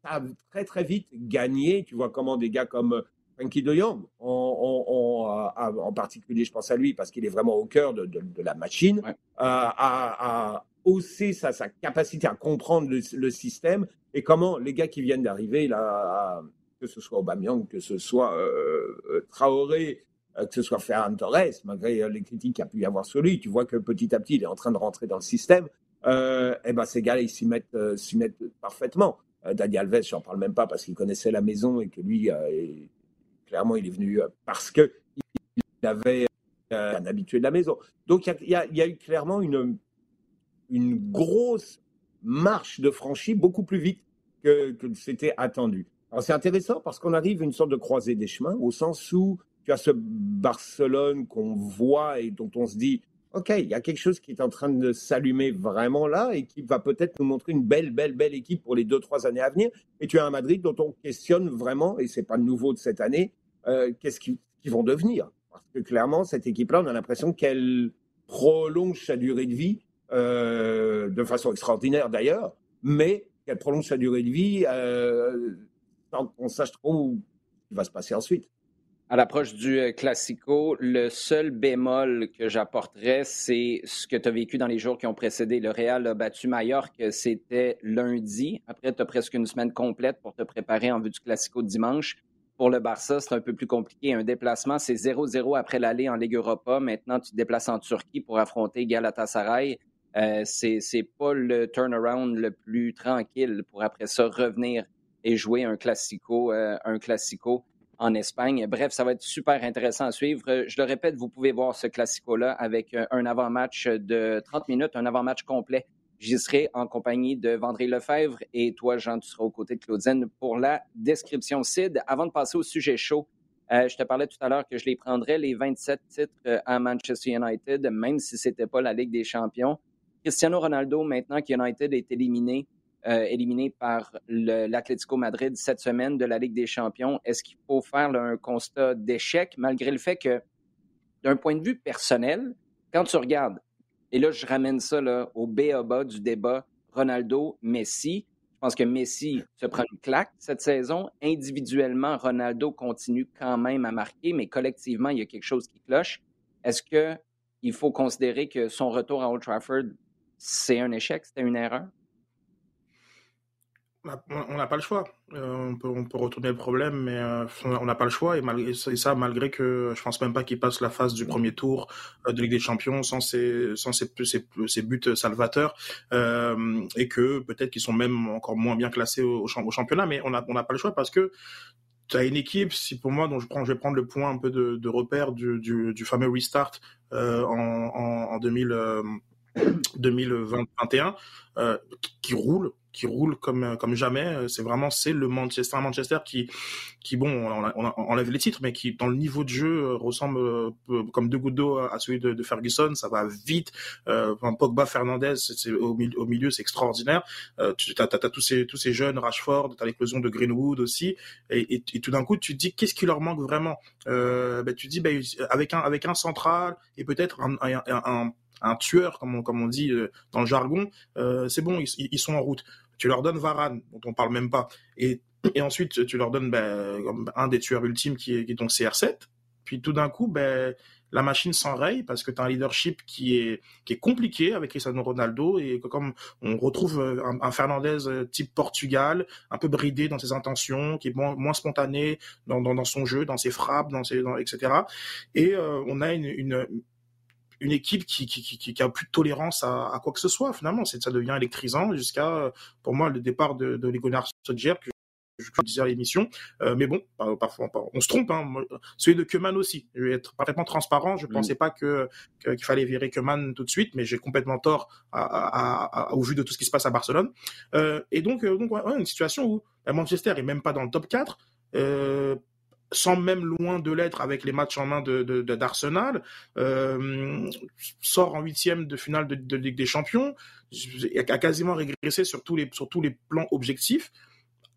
a très très vite gagné. Tu vois comment des gars comme euh, Frankie de Jong, en particulier, je pense à lui parce qu'il est vraiment au cœur de, la machine, a, haussé sa, capacité à comprendre le, système et comment les gars qui viennent d'arriver, là, que ce soit Aubameyang, que ce soit euh, euh, Traoré, que ce soit Ferran Torres, malgré les critiques qu'il a pu y avoir sur lui, tu vois que petit à petit, il est en train de rentrer dans le système. et eh ben ces gars-là, ils s'y mettent, s'y mettent parfaitement. Euh, Daniel Alves, j'en parle même pas parce qu'il connaissait la maison et que lui, euh, clairement, il est venu euh, parce qu'il avait un habitué de la maison. Donc il y, a, eu clairement une, une grosse marche de franchie beaucoup plus vite que, que c'était attendu. Alors c'est intéressant parce qu'on arrive à une sorte de croisée des chemins au sens où tu as ce Barcelone qu'on voit et dont on se dit OK, il y a quelque chose qui est en train de s'allumer vraiment là et qui va peut-être nous montrer une belle, belle, belle équipe pour les deux, trois années à venir. Et tu as un Madrid dont on questionne vraiment, et c'est pas nouveau de cette année, euh, qu'est-ce qu'ils vont devenir? Parce que clairement, cette équipe-là, on a l'impression qu'elle prolonge sa durée de vie de façon extraordinaire d'ailleurs, mais qu'elle prolonge sa durée de vie sans qu'on sache trop ce qui va se passer ensuite. À l'approche du euh, Classico, le seul bémol que j'apporterais, c'est ce que tu as vécu dans les jours qui ont précédé. Le Real a battu Mallorca, c'était lundi. Après, tu as presque une semaine complète pour te préparer en vue du Classico dimanche. Pour le Barça, c'est un peu plus compliqué. Un déplacement, c'est 0-0 après l'aller en Ligue Europa. Maintenant, tu te déplaces en Turquie pour affronter Galatasaray. Euh, c'est pas le turnaround le plus tranquille pour après ça revenir et jouer un classico, euh, un classico en Espagne. Bref, ça va être super intéressant à suivre. Je le répète, vous pouvez voir ce classico-là avec euh, un avant-match de 30 minutes, un avant-match complet. J'y serai en compagnie de Vendré Lefebvre et toi, Jean, tu seras aux côtés de Claudine pour la description. Sid, avant de passer au sujet chaud, euh, je te parlais tout à l'heure que je les prendrais, les 27 titres euh, à Manchester United, même si ce n'était pas la Ligue des champions. Cristiano Ronaldo, maintenant qu'United est éliminé, euh, éliminé par l'Atlético Madrid cette semaine de la Ligue des champions. Est-ce qu'il faut faire un constat d'échec malgré le fait que, d'un point de vue personnel, quand tu regardes, et là je ramène ça là, au bas du débat Ronaldo-Messi, je pense que Messi se prend une claque cette saison. Individuellement, Ronaldo continue quand même à marquer, mais collectivement, il y a quelque chose qui cloche. Est-ce qu'il faut considérer que son retour à Old Trafford, c'est un échec, c'était une erreur? On n'a pas le choix. Euh, on, peut, on peut retourner le problème, mais euh, on n'a pas le choix. Et, malgré, ça, malgré que je pense même pas qu'il passe la phase du premier tour euh, de Ligue des Champions sans ses, sans ses, ses, buts salvateurs, et que peut-être qu'ils sont même encore moins bien classés au, au championnat. Mais on n'a on pas le choix parce que tu as une équipe, si pour moi, dont je, prends, je vais prendre le point un peu de, de repère du, du, du fameux restart en, en, en 2000. 2021 euh, qui roule qui roule comme comme jamais. C'est vraiment c'est le Manchester Manchester qui qui bon on, enlève les titres mais qui dans le niveau de jeu euh, ressemble euh, comme deux gouttes d'eau à celui de, de, Ferguson. Ça va vite. Euh, Pogba Fernandez c'est au, milieu, au milieu c'est extraordinaire. Euh, tu as, as, tous ces tous ces jeunes Rashford as l'éclosion de Greenwood aussi. Et, et, et tout d'un coup tu te dis qu'est-ce qui leur manque vraiment? Euh, ben, tu te dis ben, avec un avec un central et peut-être un, un, un un tueur, comme on, comme on dit euh, dans le jargon, euh, c'est bon, ils, ils, sont en route. Tu leur donnes Varane, dont on parle même pas, et, et ensuite tu leur donnes ben, un des tueurs ultimes qui est, qui est donc CR7. Puis tout d'un coup, ben, la machine s'enraye parce que tu as un leadership qui est, qui est compliqué avec Cristiano Ronaldo et comme on retrouve euh, un, un, Fernandez type Portugal, un peu bridé dans ses intentions, qui est moins, moins spontané dans, dans, dans, son jeu, dans ses frappes, dans ses, dans, etc. Et euh, on a une, une, une équipe qui, qui, qui, qui, a plus de tolérance à, à quoi que ce soit, finalement. Ça devient électrisant jusqu'à, pour moi, le départ de, de Legonard Sodjer, que je disais à l'émission. Euh, mais bon, parfois, on se trompe. Hein. Celui de Keman aussi. Je vais être parfaitement transparent. Je ne mm. pensais pas que qu'il fallait virer Keman tout de suite, mais j'ai complètement tort à, à, à, au vu de tout ce qui se passe à Barcelone. Euh, et donc, euh, donc ouais, une situation où Manchester est même pas dans le top 4. Euh, sans même loin de l'être avec les matchs en main de, d'Arsenal, euh, sort en huitième de finale de, Ligue des Champions, a quasiment régressé sur tous les, sur tous les plans objectifs.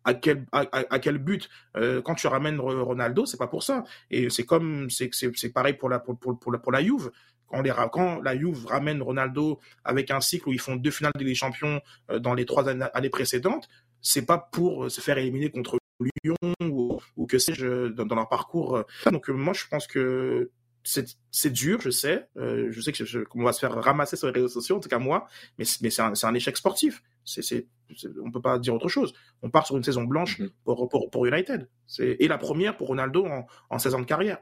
À quel, à, quel but? Euh, quand tu ramènes Ronaldo c'est pas pour ça. Et c'est comme c'est, pareil pour la pour, pour, pour, la Juve. Quand, les, quand la Juve ramène Ronaldo avec un cycle où ils font deux finales de Ligue des Champions euh, dans les trois années précédentes c'est pas pour se faire éliminer contre Lyon ou, ou que sais-je dans, dans, leur parcours. Donc euh, moi je pense que c'est dur, je sais. Euh, je sais que je, on va se faire ramasser sur les réseaux sociaux, en tout cas moi, mais, mais c'est un, un, échec sportif. C'est, c'est, on peut pas dire autre chose. On part sur une saison blanche mm-hmm. pour, pour, pour United. Et la première pour Ronaldo en, en 16 ans de carrière.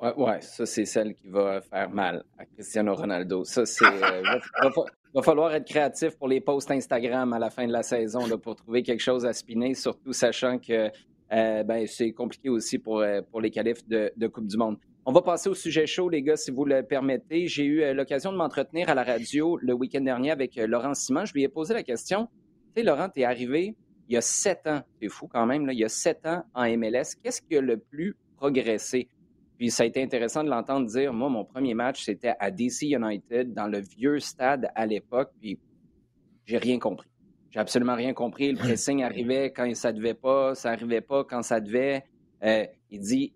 Ouais, ouais, ça c'est celle qui va faire mal à Cristiano Ronaldo. Ça c'est euh, va, va, falloir être créatif pour les posts Instagram à la fin de la saison là, pour trouver quelque chose à spinner, surtout sachant que euh, ben, c'est compliqué aussi pour, euh, pour les qualifs de, Coupe du Monde. On va passer au sujet chaud, les gars, si vous le permettez. J'ai eu l'occasion de m'entretenir à la radio le week-end dernier avec Laurent Simon. Je lui ai posé la question. Tu sais, Laurent, tu es arrivé il y a sept ans. C'est fou quand même, là, il y a sept ans en MLS. Qu'est-ce qui a le plus progressé? Puis ça a été intéressant de l'entendre dire, moi, mon premier match, c'était à DC United, dans le vieux stade à l'époque, puis j'ai rien compris. J'ai absolument rien compris. Le pressing arrivait quand ça devait pas, ça arrivait pas quand ça devait. Euh, il dit,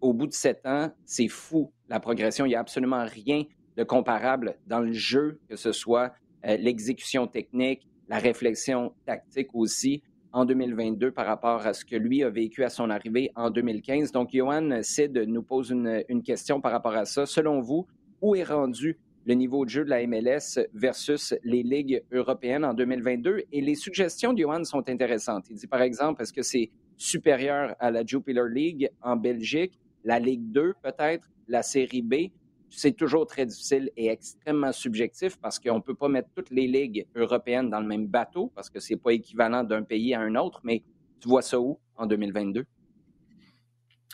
au bout de sept ans, c'est fou la progression. Il n'y a absolument rien de comparable dans le jeu, que ce soit euh, l'exécution technique, la réflexion tactique aussi en 2022 par rapport à ce que lui a vécu à son arrivée en 2015. Donc, Johan Sid nous pose une, une question par rapport à ça. Selon vous, où est rendu le niveau de jeu de la MLS versus les ligues européennes en 2022. Et les suggestions de Johan sont intéressantes. Il dit, par exemple, est-ce que c'est supérieur à la Jupiler League en Belgique, la Ligue 2 peut-être, la Série B? C'est toujours très difficile et extrêmement subjectif parce qu'on ne peut pas mettre toutes les ligues européennes dans le même bateau parce que ce n'est pas équivalent d'un pays à un autre. Mais tu vois ça où en 2022?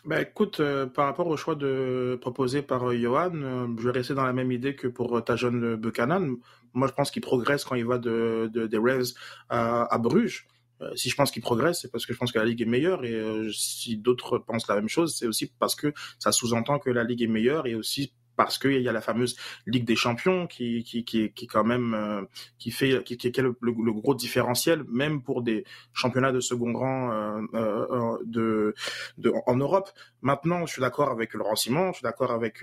Ben écoute, euh, par rapport au choix de proposé par euh, Johan, euh, je vais rester dans la même idée que pour ta jeune Buchanan. Moi, je pense qu'il progresse quand il va de, de des Revs à, à Bruges. si je pense qu'il progresse, c'est parce que je pense que la ligue est meilleure. Et si d'autres pensent la même chose, c'est aussi parce que ça sous-entend que la ligue est meilleure et aussi parce qu'il y a la fameuse Ligue des Champions qui qui qui, qui quand même euh, qui fait qui, qui est le, le, gros différentiel même pour des championnats de second rang euh, euh, de, de en Europe. Maintenant, je suis d'accord avec Laurent Simon, je suis d'accord avec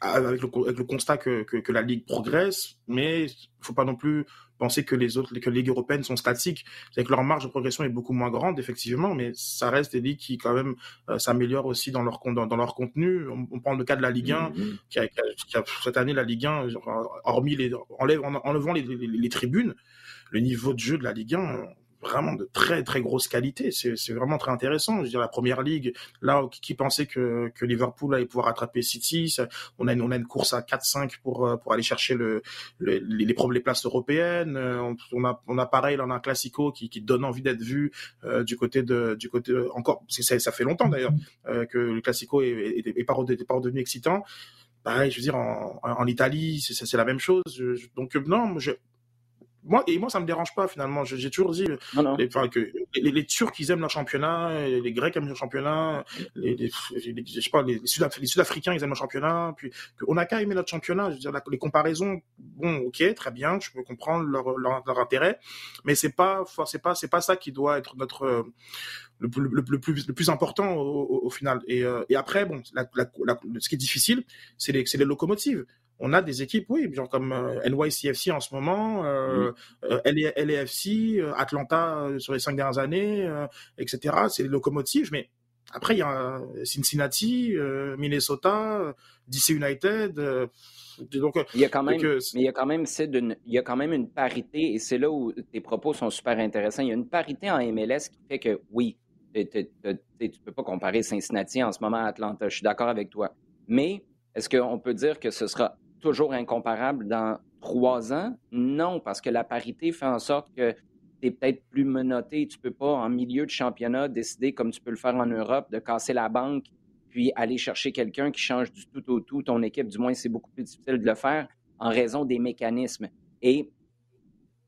avec le, avec le constat que, que, que, la ligue progresse, mais faut pas non plus penser que les autres, que les ligues européennes sont statiques. C'est que leur marge de progression est beaucoup moins grande, effectivement, mais ça reste des ligues qui, quand même, euh, s'améliorent aussi dans leur, dans, dans leur contenu. On, prend le cas de la Ligue 1, mmh, mmh. qui, a, qui, a, cette année, la Ligue 1, hormis les, enlève, en enlevant les, les, les, tribunes, le niveau de jeu de la Ligue 1, vraiment de très très grosse qualité. C'est vraiment très intéressant. Je veux dire, la première ligue, là, qui, pensait que, que Liverpool allait pouvoir attraper City, on, a une, on a une course à 4-5 pour, euh, pour aller chercher le, les, les, les places européennes. Euh, on, a, on a pareil, on a un classico qui, qui donne envie d'être vu euh, du côté de, du côté encore, ça, ça fait longtemps d'ailleurs euh, que le classico est, est, est, pas, redevenu excitant. Pareil, je veux dire, en, en Italie, c'est la même chose. donc non, je, moi et moi ça me dérange pas finalement. J'ai toujours dit Les, que les, les, Turcs ils aiment leur championnat les Grecs aiment leur championnat les, les je sais pas les, Sud-Africains ils aiment leur championnat puis on a qu'à aimer notre championnat je veux dire les comparaisons bon ok très bien je peux comprendre leur, leur, intérêt mais c'est pas c'est pas c'est pas ça qui doit être notre le, le, le, plus, le plus important au, au, final. Et, euh, et après, bon, la, la, ce qui est difficile, c'est les, les locomotives on a des équipes, oui, genre comme euh, NYCFC en ce moment, euh, euh LAFC, euh, Atlanta sur les cinq dernières années, etc. C'est les locomotives, mais après il y a Cincinnati, Minnesota, DC United. donc, il y a quand même, mais il y a quand même, il y a quand même une parité, et c'est là où tes propos sont super intéressants. Il y a une parité en MLS qui fait que oui, tu ne peux pas comparer Cincinnati en ce moment à Atlanta. Je suis d'accord avec toi. Mais est-ce qu'on peut dire que ce sera toujours incomparable dans trois ans? Non, parce que la parité fait en sorte que tu es peut-être plus menotté. Tu ne peux pas, en milieu de championnat, décider, comme tu peux le faire en Europe, de casser la banque, puis aller chercher quelqu'un qui change du tout au tout ton équipe. Du moins, c'est beaucoup plus difficile de le faire en raison des mécanismes. Et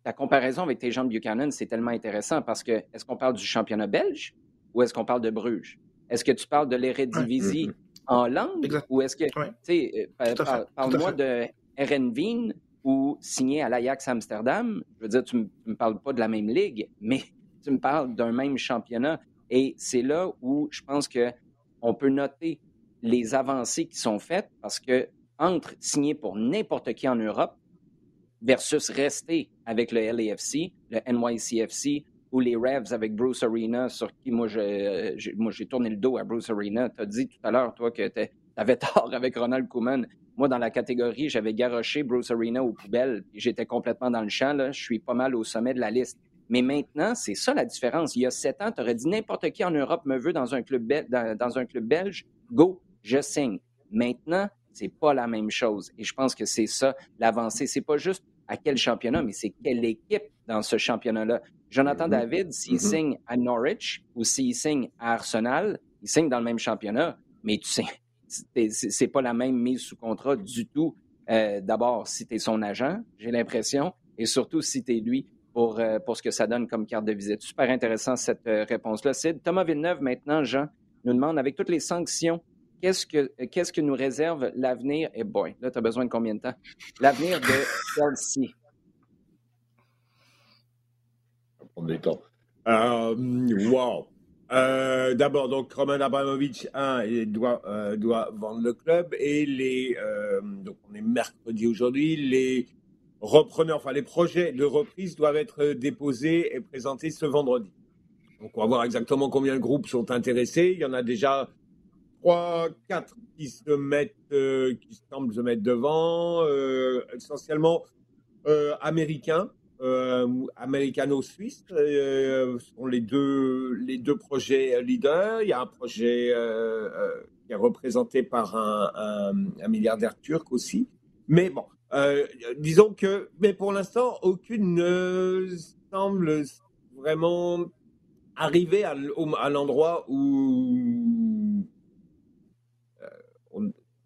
ta comparaison avec tes gens de Buchanan, c'est tellement intéressant parce que est-ce qu'on parle du championnat belge ou est-ce qu'on parle de Bruges? Est-ce que tu parles de l'Eredivisie en langue? Ou est-ce que, tu sais, euh, parle-moi de Erenveen ou signé à l'Ajax Amsterdam. Je veux dire, tu ne me parles pas de la même ligue, mais *laughs* tu me parles d'un même championnat. Et c'est là où je pense qu'on peut noter les avancées qui sont faites parce que entre signer pour n'importe qui en Europe versus rester avec le LAFC, le NYCFC ou les Revs avec Bruce Arena, sur qui moi, j'ai tourné le dos à Bruce Arena. Tu as dit tout à l'heure, toi, que tu avais *laughs* tort avec Ronald Koeman. Moi, dans la catégorie, j'avais garoché Bruce Arena aux poubelles. J'étais complètement dans le champ. Je suis pas mal au sommet de la liste. Mais maintenant, c'est ça la différence. Il y a sept ans, tu aurais dit n'importe qui en Europe me veut dans un club, dans un club belge. Go, je signe. Maintenant, c'est pas la même chose. Et je pense que c'est ça l'avancée. C'est pas juste à quel championnat, mais c'est quelle équipe dans ce championnat-là. Jonathan mm-hmm. David, s'il mm-hmm. signe à Norwich ou s'il signe à Arsenal, il signe dans le même championnat, mais tu sais, c'est pas la même mise sous contrat du tout. Euh, d'abord, si tu es son agent, j'ai l'impression, et surtout si tu es lui pour, euh, pour ce que ça donne comme carte de visite. Super intéressant cette euh, réponse-là. C'est Thomas Villeneuve, maintenant, Jean, nous demande, avec toutes les sanctions, qu'est-ce que, qu'est-ce que nous réserve l'avenir? Et eh boy, là, tu as besoin de combien de temps? L'avenir de Chelsea. prendre du temps. wow! Euh, d'abord, donc Roman Abramovich, un, il doit, euh, doit vendre le club et les, euh, donc on est mercredi aujourd'hui, les repreneurs, enfin les projets de reprise doivent être déposés et présentés ce vendredi. Donc on va voir exactement combien de groupes sont intéressés. Il y en a déjà trois, quatre qui se mettent, qui semblent se mettre devant, essentiellement américains euh, américano-suisse euh, sont les deux, les deux projets leaders. Il y a un projet euh, euh, qui est représenté par un, milliardaire turc aussi. Mais bon, disons que, mais pour l'instant, aucune ne semble vraiment arriver à l'endroit où,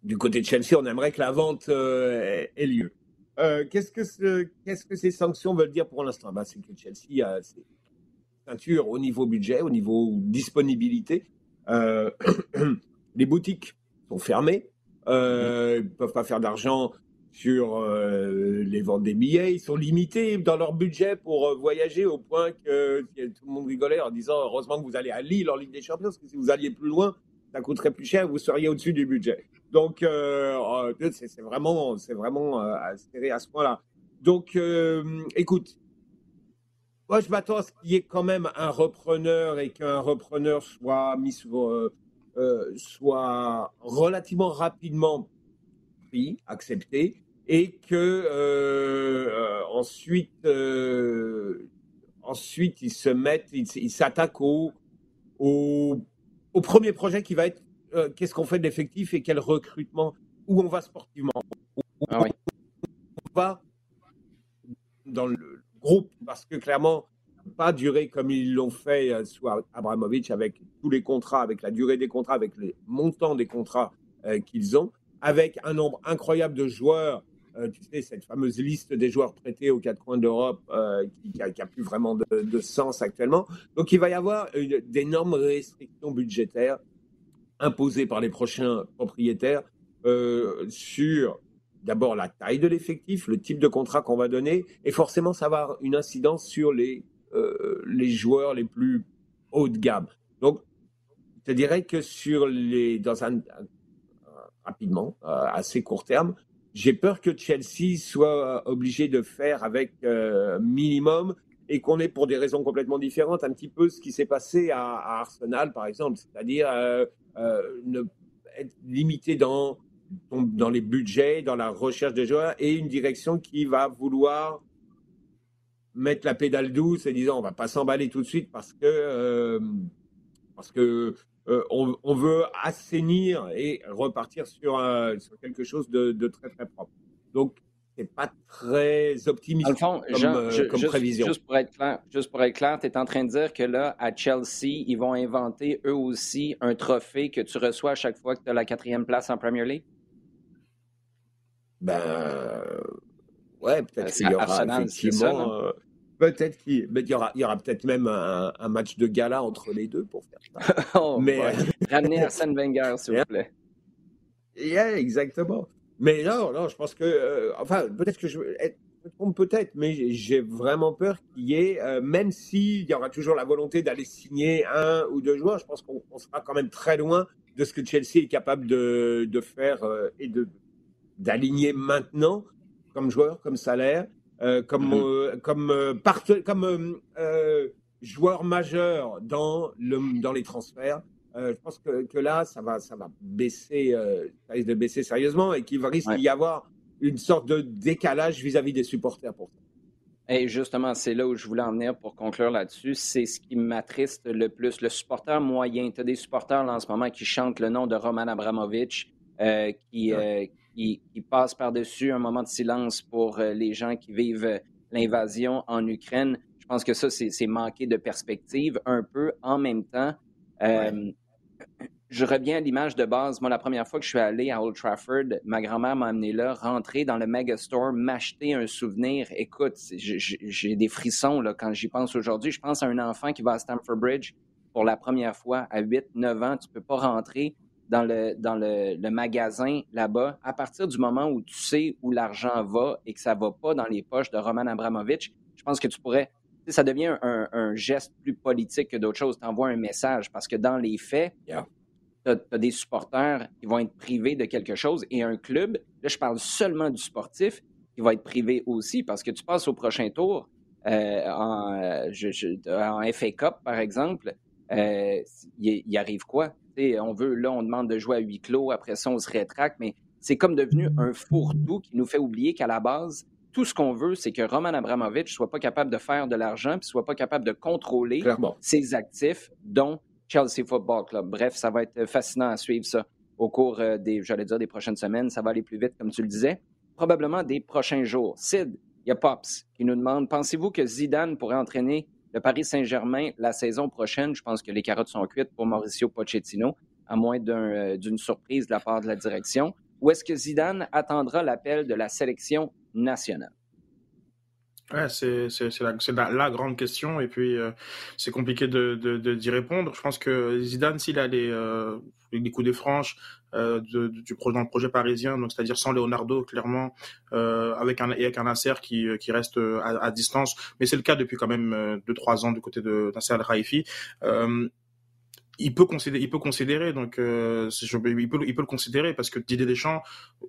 du côté de Chelsea, on aimerait que la vente ait lieu. Euh, qu'est-ce, que qu'est-ce que ces sanctions veulent dire pour l'instant? Bah, C'est que Chelsea a ses ceintures au niveau budget, au niveau disponibilité. Euh, *clears throat* les boutiques sont fermées. Euh, ils ne peuvent pas faire d'argent sur les ventes des billets. Ils sont limités dans leur budget pour voyager au point que tout le monde rigolait en disant heureusement que vous allez à Lille en Ligue des Champions, parce que si vous alliez plus loin, ça coûterait plus cher, vous seriez au-dessus du budget. Donc, euh, oh, c'est vraiment, c'est vraiment euh, à ce point-là. Donc, euh, écoute, moi, je m'attends à ce qu'il y ait quand même un repreneur et qu'un repreneur soit mis soit relativement rapidement pris, accepté, et que ensuite, ensuite, ils se mettent, ils s'attaquent au, au au premier projet qui va être euh, qu'est-ce qu'on fait de l'effectif et quel recrutement, où on va sportivement. Ah on va dans le groupe, parce que clairement, pas durer comme ils l'ont fait euh, sous Abramovich avec tous les contrats, avec la durée des contrats, avec les montants des contrats euh, qu'ils ont, avec un nombre incroyable de joueurs. Tu sais, cette fameuse liste des joueurs prêtés aux quatre coins d'Europe qui n'a plus vraiment de, sens actuellement. Donc il va y avoir d'énormes restrictions budgétaires imposé par les prochains propriétaires euh, sur d'abord la taille de l'effectif, le type de contrat qu'on va donner, et forcément ça va avoir une incidence sur les, euh, joueurs les plus haut de gamme. Donc, je dirais que sur les, dans un, rapidement, euh, assez court terme, j'ai peur que Chelsea soit obligé de faire avec minimum et qu'on ait pour des raisons complètement différentes un petit peu ce qui s'est passé à, Arsenal par exemple, c'est-à-dire euh, ne, être limité dans, dans les budgets, dans la recherche des joueurs, et une direction qui va vouloir mettre la pédale douce et disant on va pas s'emballer tout de suite parce que euh, parce que euh, on, veut assainir et repartir sur, sur quelque chose de, de, très très propre. Donc pas très optimiste comme, euh, prévision. Juste pour être clair, juste pour être clair, tu es en train de dire que là, à Chelsea, ils vont inventer eux aussi un trophée que tu reçois à chaque fois que tu as la quatrième place en Premier League? Ben, ouais, peut-être euh, qu'il y aura effectivement. Euh, peut-être qu'il y aura, il y aura peut-être même un, match de gala entre les deux pour faire ça. *laughs* oh, Mais ramenez Arsène Wenger, s'il vous plaît. Yeah, exactement. Mais non, non, je pense que, euh, enfin, peut-être que je, me trompe peut-être, mais j'ai vraiment peur qu'il y ait, euh, même s'il y aura toujours la volonté d'aller signer un ou deux joueurs, je pense qu'on sera quand même très loin de ce que Chelsea est capable de, de faire euh, et de d'aligner maintenant comme joueur, comme salaire, comme mm-hmm. comme comme joueur majeur dans le dans les transferts. Euh, je pense que, que, là, ça va, ça va baisser, euh, ça risque de baisser sérieusement et qu'il risque d'y avoir une sorte de décalage vis-à-vis des supporters pour ça. Et justement, c'est là où je voulais en venir pour conclure là-dessus. C'est ce qui m'attriste le plus. Le supporter moyen. Tu as des supporters là, en ce moment qui chantent le nom de Roman Abramovich, euh, qui, qui, qui, passent par-dessus un moment de silence pour les gens qui vivent l'invasion en Ukraine. Je pense que ça, c'est manquer de perspective un peu. En même temps, *clears throat* je reviens à l'image de base. Moi, la première fois que je suis allé à Old Trafford, ma grand-mère m'a amené là, rentrer dans le Megastore, m'acheter un souvenir. Écoute, j'ai des frissons là, quand j'y pense aujourd'hui. Je pense à un enfant qui va à Stamford Bridge pour la première fois à 8, 9 ans. Tu peux pas rentrer dans le, dans le, le magasin là-bas. À partir du moment où tu sais où l'argent va et que ça va pas dans les poches de Roman Abramovich, je pense que tu pourrais ça devient un, geste plus politique que d'autres choses. Tu envoies un message parce que dans les faits, tu as, des supporters qui vont être privés de quelque chose et un club, là, je parle seulement du sportif, qui va être privé aussi parce que tu passes au prochain tour euh, en, en, FA Cup, par exemple. Il y, arrive quoi? On veut, là, on demande de jouer à huis clos, après ça, on se rétracte, mais c'est comme devenu un fourre-tout qui nous fait oublier qu'à la base, tout ce qu'on veut, c'est que Roman Abramovich soit pas capable de faire de l'argent puis soit pas capable de contrôler ses actifs, dont Chelsea Football Club. Bref, ça va être fascinant à suivre ça au cours euh, des, j'allais dire, des prochaines semaines. Ça va aller plus vite, comme tu le disais. Probablement des prochains jours. Sid, il y a Pops qui nous demande Pensez-vous que Zidane pourrait entraîner le Paris Saint-Germain la saison prochaine? Je pense que les carottes sont cuites pour Mauricio Pochettino, à moins euh, d'une surprise de la part de la direction. Ou est-ce que Zidane attendra l'appel de la sélection nationale? Ouais, c'est la, grande question et puis euh, c'est compliqué de d'y répondre. Je pense que Zidane, s'il a les, euh, coups des franches euh, de, du projet dans le projet parisien, donc c'est-à-dire sans Leonardo clairement, euh, avec un avec un Nasser qui qui reste à, à distance, mais c'est le cas depuis quand même deux trois ans du côté de Nasser Al Raifi il peut considérer, il peut considérer donc euh, il peut, il peut le considérer parce que Didier Deschamps,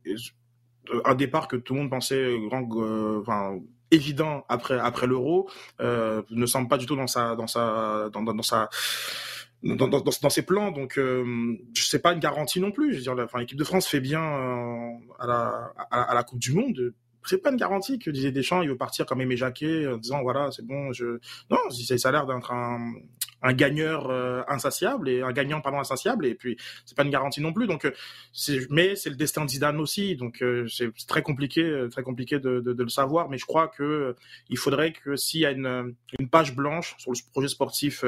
euh, un départ que tout le monde pensait grand, euh, enfin évident après après l'Euro, euh, ne semble pas du tout dans sa dans sa dans, sa dans, dans, dans, ses plans, donc euh, sais pas une garantie non plus. Je veux dire, l'équipe de France fait bien à, la, à, la Coupe du Monde c'est pas une garantie que Didier Deschamps il veut partir comme Aimé Jacquet en disant voilà c'est bon je non ça a l'air d'être un, un gagneur euh, insatiable et un gagnant pardon insatiable et puis c'est pas une garantie non plus. Donc euh, mais c'est le destin de Zidane aussi. Donc euh, c'est très compliqué très compliqué de, de, de, le savoir. Mais je crois que il faudrait que s'il y a une, une page blanche sur le projet sportif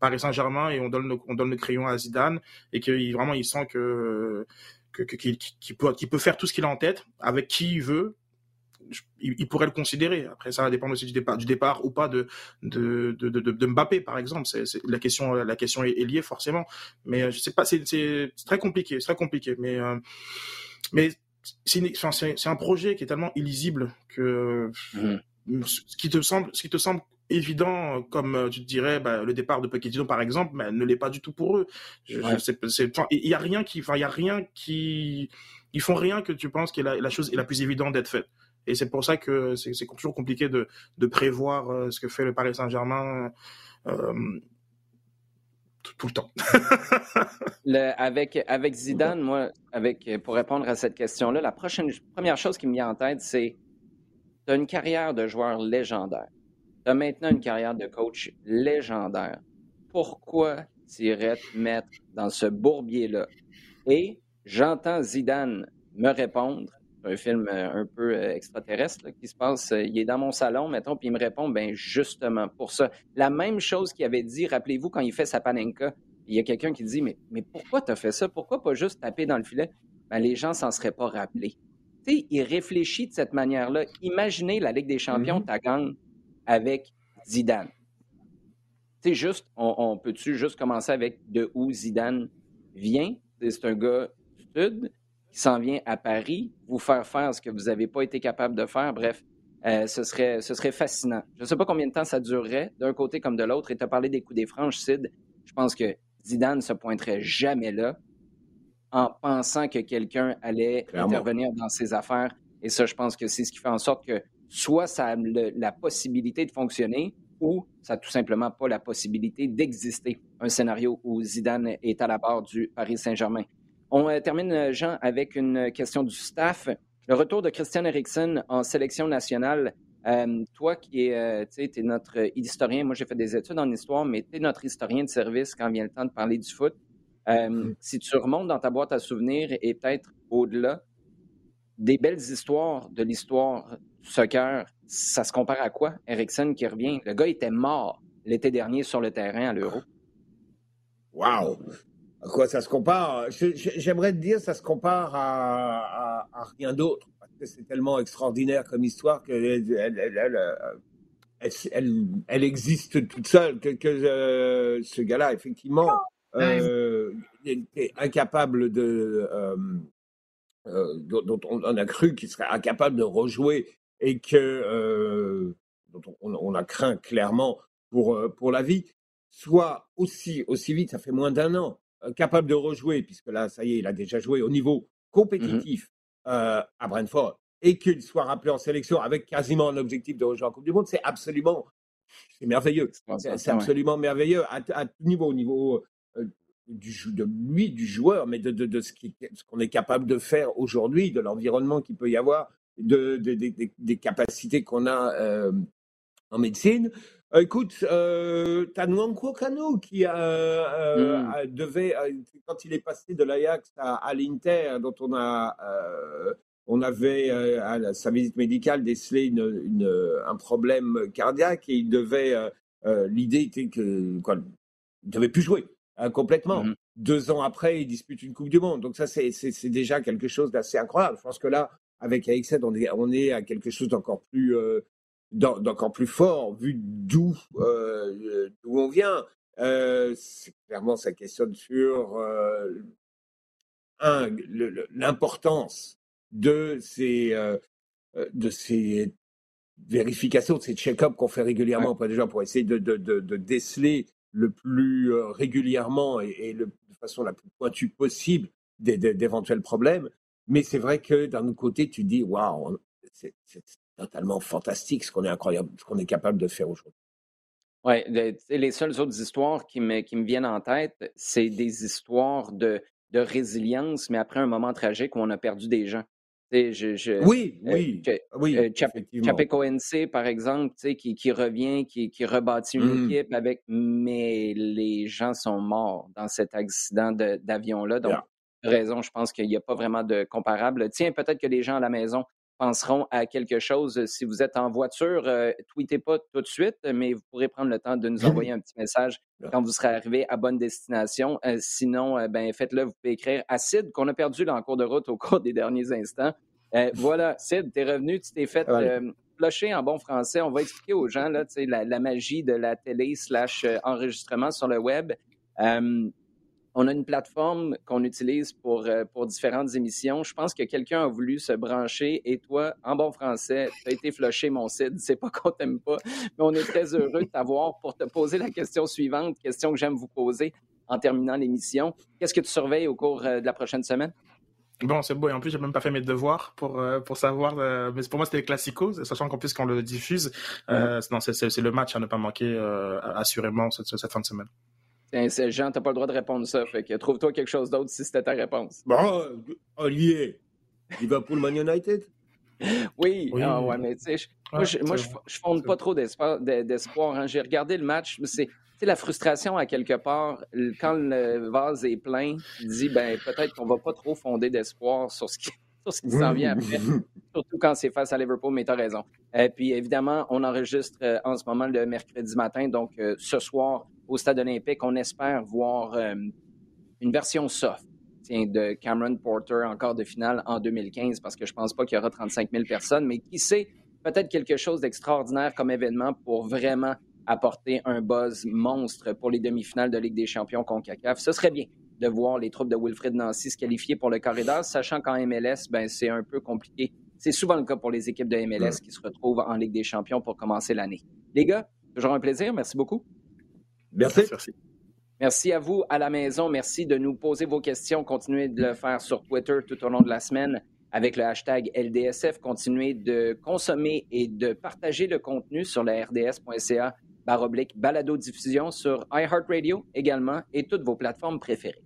Paris Saint-Germain et on donne le, on donne le crayon à Zidane et qu'il vraiment il sent que qu'il qui peut, peut faire tout ce qu'il a en tête avec qui il veut il, pourrait le considérer. Après, ça va dépendre aussi du départ, du départ ou pas de de, de, de, Mbappé, par exemple. C'est, la question, la question est, liée forcément. Mais euh, je sais pas, c'est, très compliqué, c'est très compliqué. Mais euh, mais c'est, un projet qui est tellement illisible que mmh. ce qui te semble, ce qui te semble évident, comme tu te dirais, bah, le départ de Pochettino par exemple, mais ne l'est pas du tout pour eux. il y a rien qui, enfin, il y a rien qui, ils font rien que tu penses que la, la chose est la plus évidente d'être faite. Et c'est pour ça que c'est toujours compliqué de, de prévoir euh, ce que fait le Paris Saint-Germain euh, tout, le temps. *laughs* avec, avec Zidane, moi, pour répondre à cette question-là, la prochaine, première chose qui me vient en tête, c'est tu as une carrière de joueur légendaire. Tu as maintenant une carrière de coach légendaire. Pourquoi tu irais te mettre dans ce bourbier-là? Et j'entends Zidane me répondre un film euh, un peu euh, extraterrestre qui se passe. Euh, il est dans mon salon, mettons, puis il me répond, ben justement pour ça. La même chose qu'il avait dit, rappelez-vous, quand il fait sa panenka, il y a quelqu'un qui dit, mais, mais pourquoi tu as fait ça? Pourquoi pas juste taper dans le filet? Ben, les gens s'en seraient pas rappelés. Tu sais, il réfléchit de cette manière-là. Imaginez la Ligue des champions, mm -hmm. avec Zidane. Tu sais, juste, on, on peut-tu juste commencer avec de où Zidane vient? C'est un gars du Sud, qui s'en vient à Paris, vous faire faire ce que vous n'avez pas été capable de faire. Bref, euh, ce, serait, ce serait fascinant. Je ne sais pas combien de temps ça durerait, d'un côté comme de l'autre. Et tu as parlé des coups des franges, Sid. Je pense que Zidane ne se pointerait jamais là en pensant que quelqu'un allait intervenir dans ses affaires. Et ça, je pense que c'est ce qui fait en sorte que soit ça a la possibilité de fonctionner ou ça n'a tout simplement pas la possibilité d'exister. Un scénario où Zidane est à la barre du Paris Saint-Germain. On euh, termine, euh, Jean, avec une question du staff. Le retour de Christian Eriksen en sélection nationale. Euh, toi qui es, es notre historien, moi j'ai fait des études en histoire, mais tu es notre historien de service quand vient le temps de parler du foot. Mm. Si tu remontes dans ta boîte à souvenirs et peut-être au-delà, des belles histoires de l'histoire du soccer, ça se compare à quoi? Eriksen qui revient. Le gars était mort l'été dernier sur le terrain à l'Euro. Wow! À quoi ça se compare? J'aimerais te dire, ça se compare à, à, rien d'autre. Parce que c'est tellement extraordinaire comme histoire qu'elle elle, elle, elle, existe toute seule. Que, que euh, ce gars-là, effectivement, euh, était incapable de. Euh, euh, dont, on a cru qu'il serait incapable de rejouer et que dont on, a craint clairement pour, pour la vie, soit aussi, aussi vite, ça fait moins d'un an, capable de rejouer, puisque là, ça y est, il a déjà joué au niveau mmh compétitif à Brentford, et qu'il soit rappelé en sélection avec quasiment un objectif de rejoindre la Coupe du Monde, c'est absolument c'est merveilleux. C'est absolument merveilleux à, tout niveau, au niveau du, de lui, du joueur, mais de, de, ce qu'on est capable de faire aujourd'hui, de l'environnement qu'il peut y avoir, de, des capacités qu'on a euh, en médecine. Euh, écoute, euh, t'as Kano qui a, euh, devait, quand il est passé de l'Ajax à, l'Inter, dont on a, on avait à sa visite médicale décelé une, un problème cardiaque et il devait, l'idée était que quoi, il devait plus jouer. Hein, complètement. Mmh Deux ans après, il dispute une Coupe du Monde. Donc ça, c'est déjà quelque chose d'assez incroyable. Je pense que là, avec AXN, on est, on est à quelque chose d'encore plus, euh, d'encore plus fort, vu d'où euh, d'où on vient. Euh, clairement, ça questionne sur euh, un l'importance de ces de ces vérifications, de ces check-ups qu'on fait régulièrement auprès des gens pour essayer de, de, de, de déceler le plus régulièrement et, de façon la plus pointue possible d'éventuels problèmes. Mais c'est vrai que d'un autre côté, tu dis, waouh, c'est totalement fantastique ce qu'on est incroyable, ce qu'on est capable de faire aujourd'hui. Oui, les seules autres histoires qui me, qui me viennent en tête, c'est des histoires de, de résilience, mais après un moment tragique où on a perdu des gens oui, oui, euh, oui. Euh, par exemple, qui, qui revient, qui, qui rebâtit une mmh. équipe avec, mais les gens sont morts dans cet accident d'avion-là. Donc, raison, je pense qu'il n'y a pas vraiment de comparable. Tiens, peut-être que les gens à la maison penseront à quelque chose. Si vous êtes en voiture, euh, tweetez pas tout de suite, mais vous pourrez prendre le temps de nous envoyer un petit message quand vous serez arrivé à bonne destination. Euh, sinon, euh, ben, faites-le, vous pouvez écrire à Sid, qu'on a perdu là, en cours de route au cours *laughs* des derniers instants. voilà, Sid, tu es revenu, tu t'es fait flusher en bon français. On va expliquer aux gens là, la, la magie de la télé slash enregistrement sur le web. On a une plateforme qu'on utilise pour, euh, pour différentes émissions. Je pense que quelqu'un a voulu se brancher et toi, en bon français, tu as été flushé, mon Cid. C'est pas qu'on t'aime pas, mais on est très heureux de t'avoir pour te poser la question suivante, question que j'aime vous poser en terminant l'émission. Qu'est-ce que tu surveilles au cours euh, de la prochaine semaine? Bon, c'est beau. Et en plus, j'ai même pas fait mes devoirs pour, euh, pour savoir. mais pour moi, c'était les classicos, sachant qu'en plus, quand on le diffuse, c'est le match à ne pas manquer assurément cette, cette fin de semaine. C'est Jean, t'as pas le droit de répondre ça. Fait que trouve-toi quelque chose d'autre si c'était ta réponse. Bon, Olivier, Liverpool-Man United? Oui, oui. Ah, ouais, mais tu sais, moi, je, moi, fonde pas trop d'espoir. Hein. J'ai regardé le match, c'est la frustration à quelque part, quand le vase est plein, tu dis, ben, peut-être qu'on va pas trop fonder d'espoir sur ce qui, sur ce qui s'en vient après, surtout quand c'est face à Liverpool, mais tu as raison. Et puis, évidemment, on enregistre euh, en ce moment le mercredi matin, donc euh, ce soir, au Stade olympique. On espère voir euh, une version soft de Cameron Porter encore de finale en 2015 parce que je ne pense pas qu'il y aura 35 000 personnes, mais qui sait, peut-être quelque chose d'extraordinaire comme événement pour vraiment apporter un buzz monstre pour les demi-finales de Ligue des champions CONCACAF. Ce serait bien de voir les troupes de Wilfred Nancy se qualifier pour le corridor, sachant qu'en MLS, ben, c'est un peu compliqué. C'est souvent le cas pour les équipes de MLS qui se retrouvent en Ligue des champions pour commencer l'année. Les gars, toujours un plaisir. Merci beaucoup. Merci. Merci. à vous à la maison. Merci de nous poser vos questions. Continuez de le faire sur Twitter tout au long de la semaine avec le hashtag LDSF. Continuez de consommer et de partager le contenu sur la rds.ca baroblique balado diffusion sur iHeartRadio également et toutes vos plateformes préférées.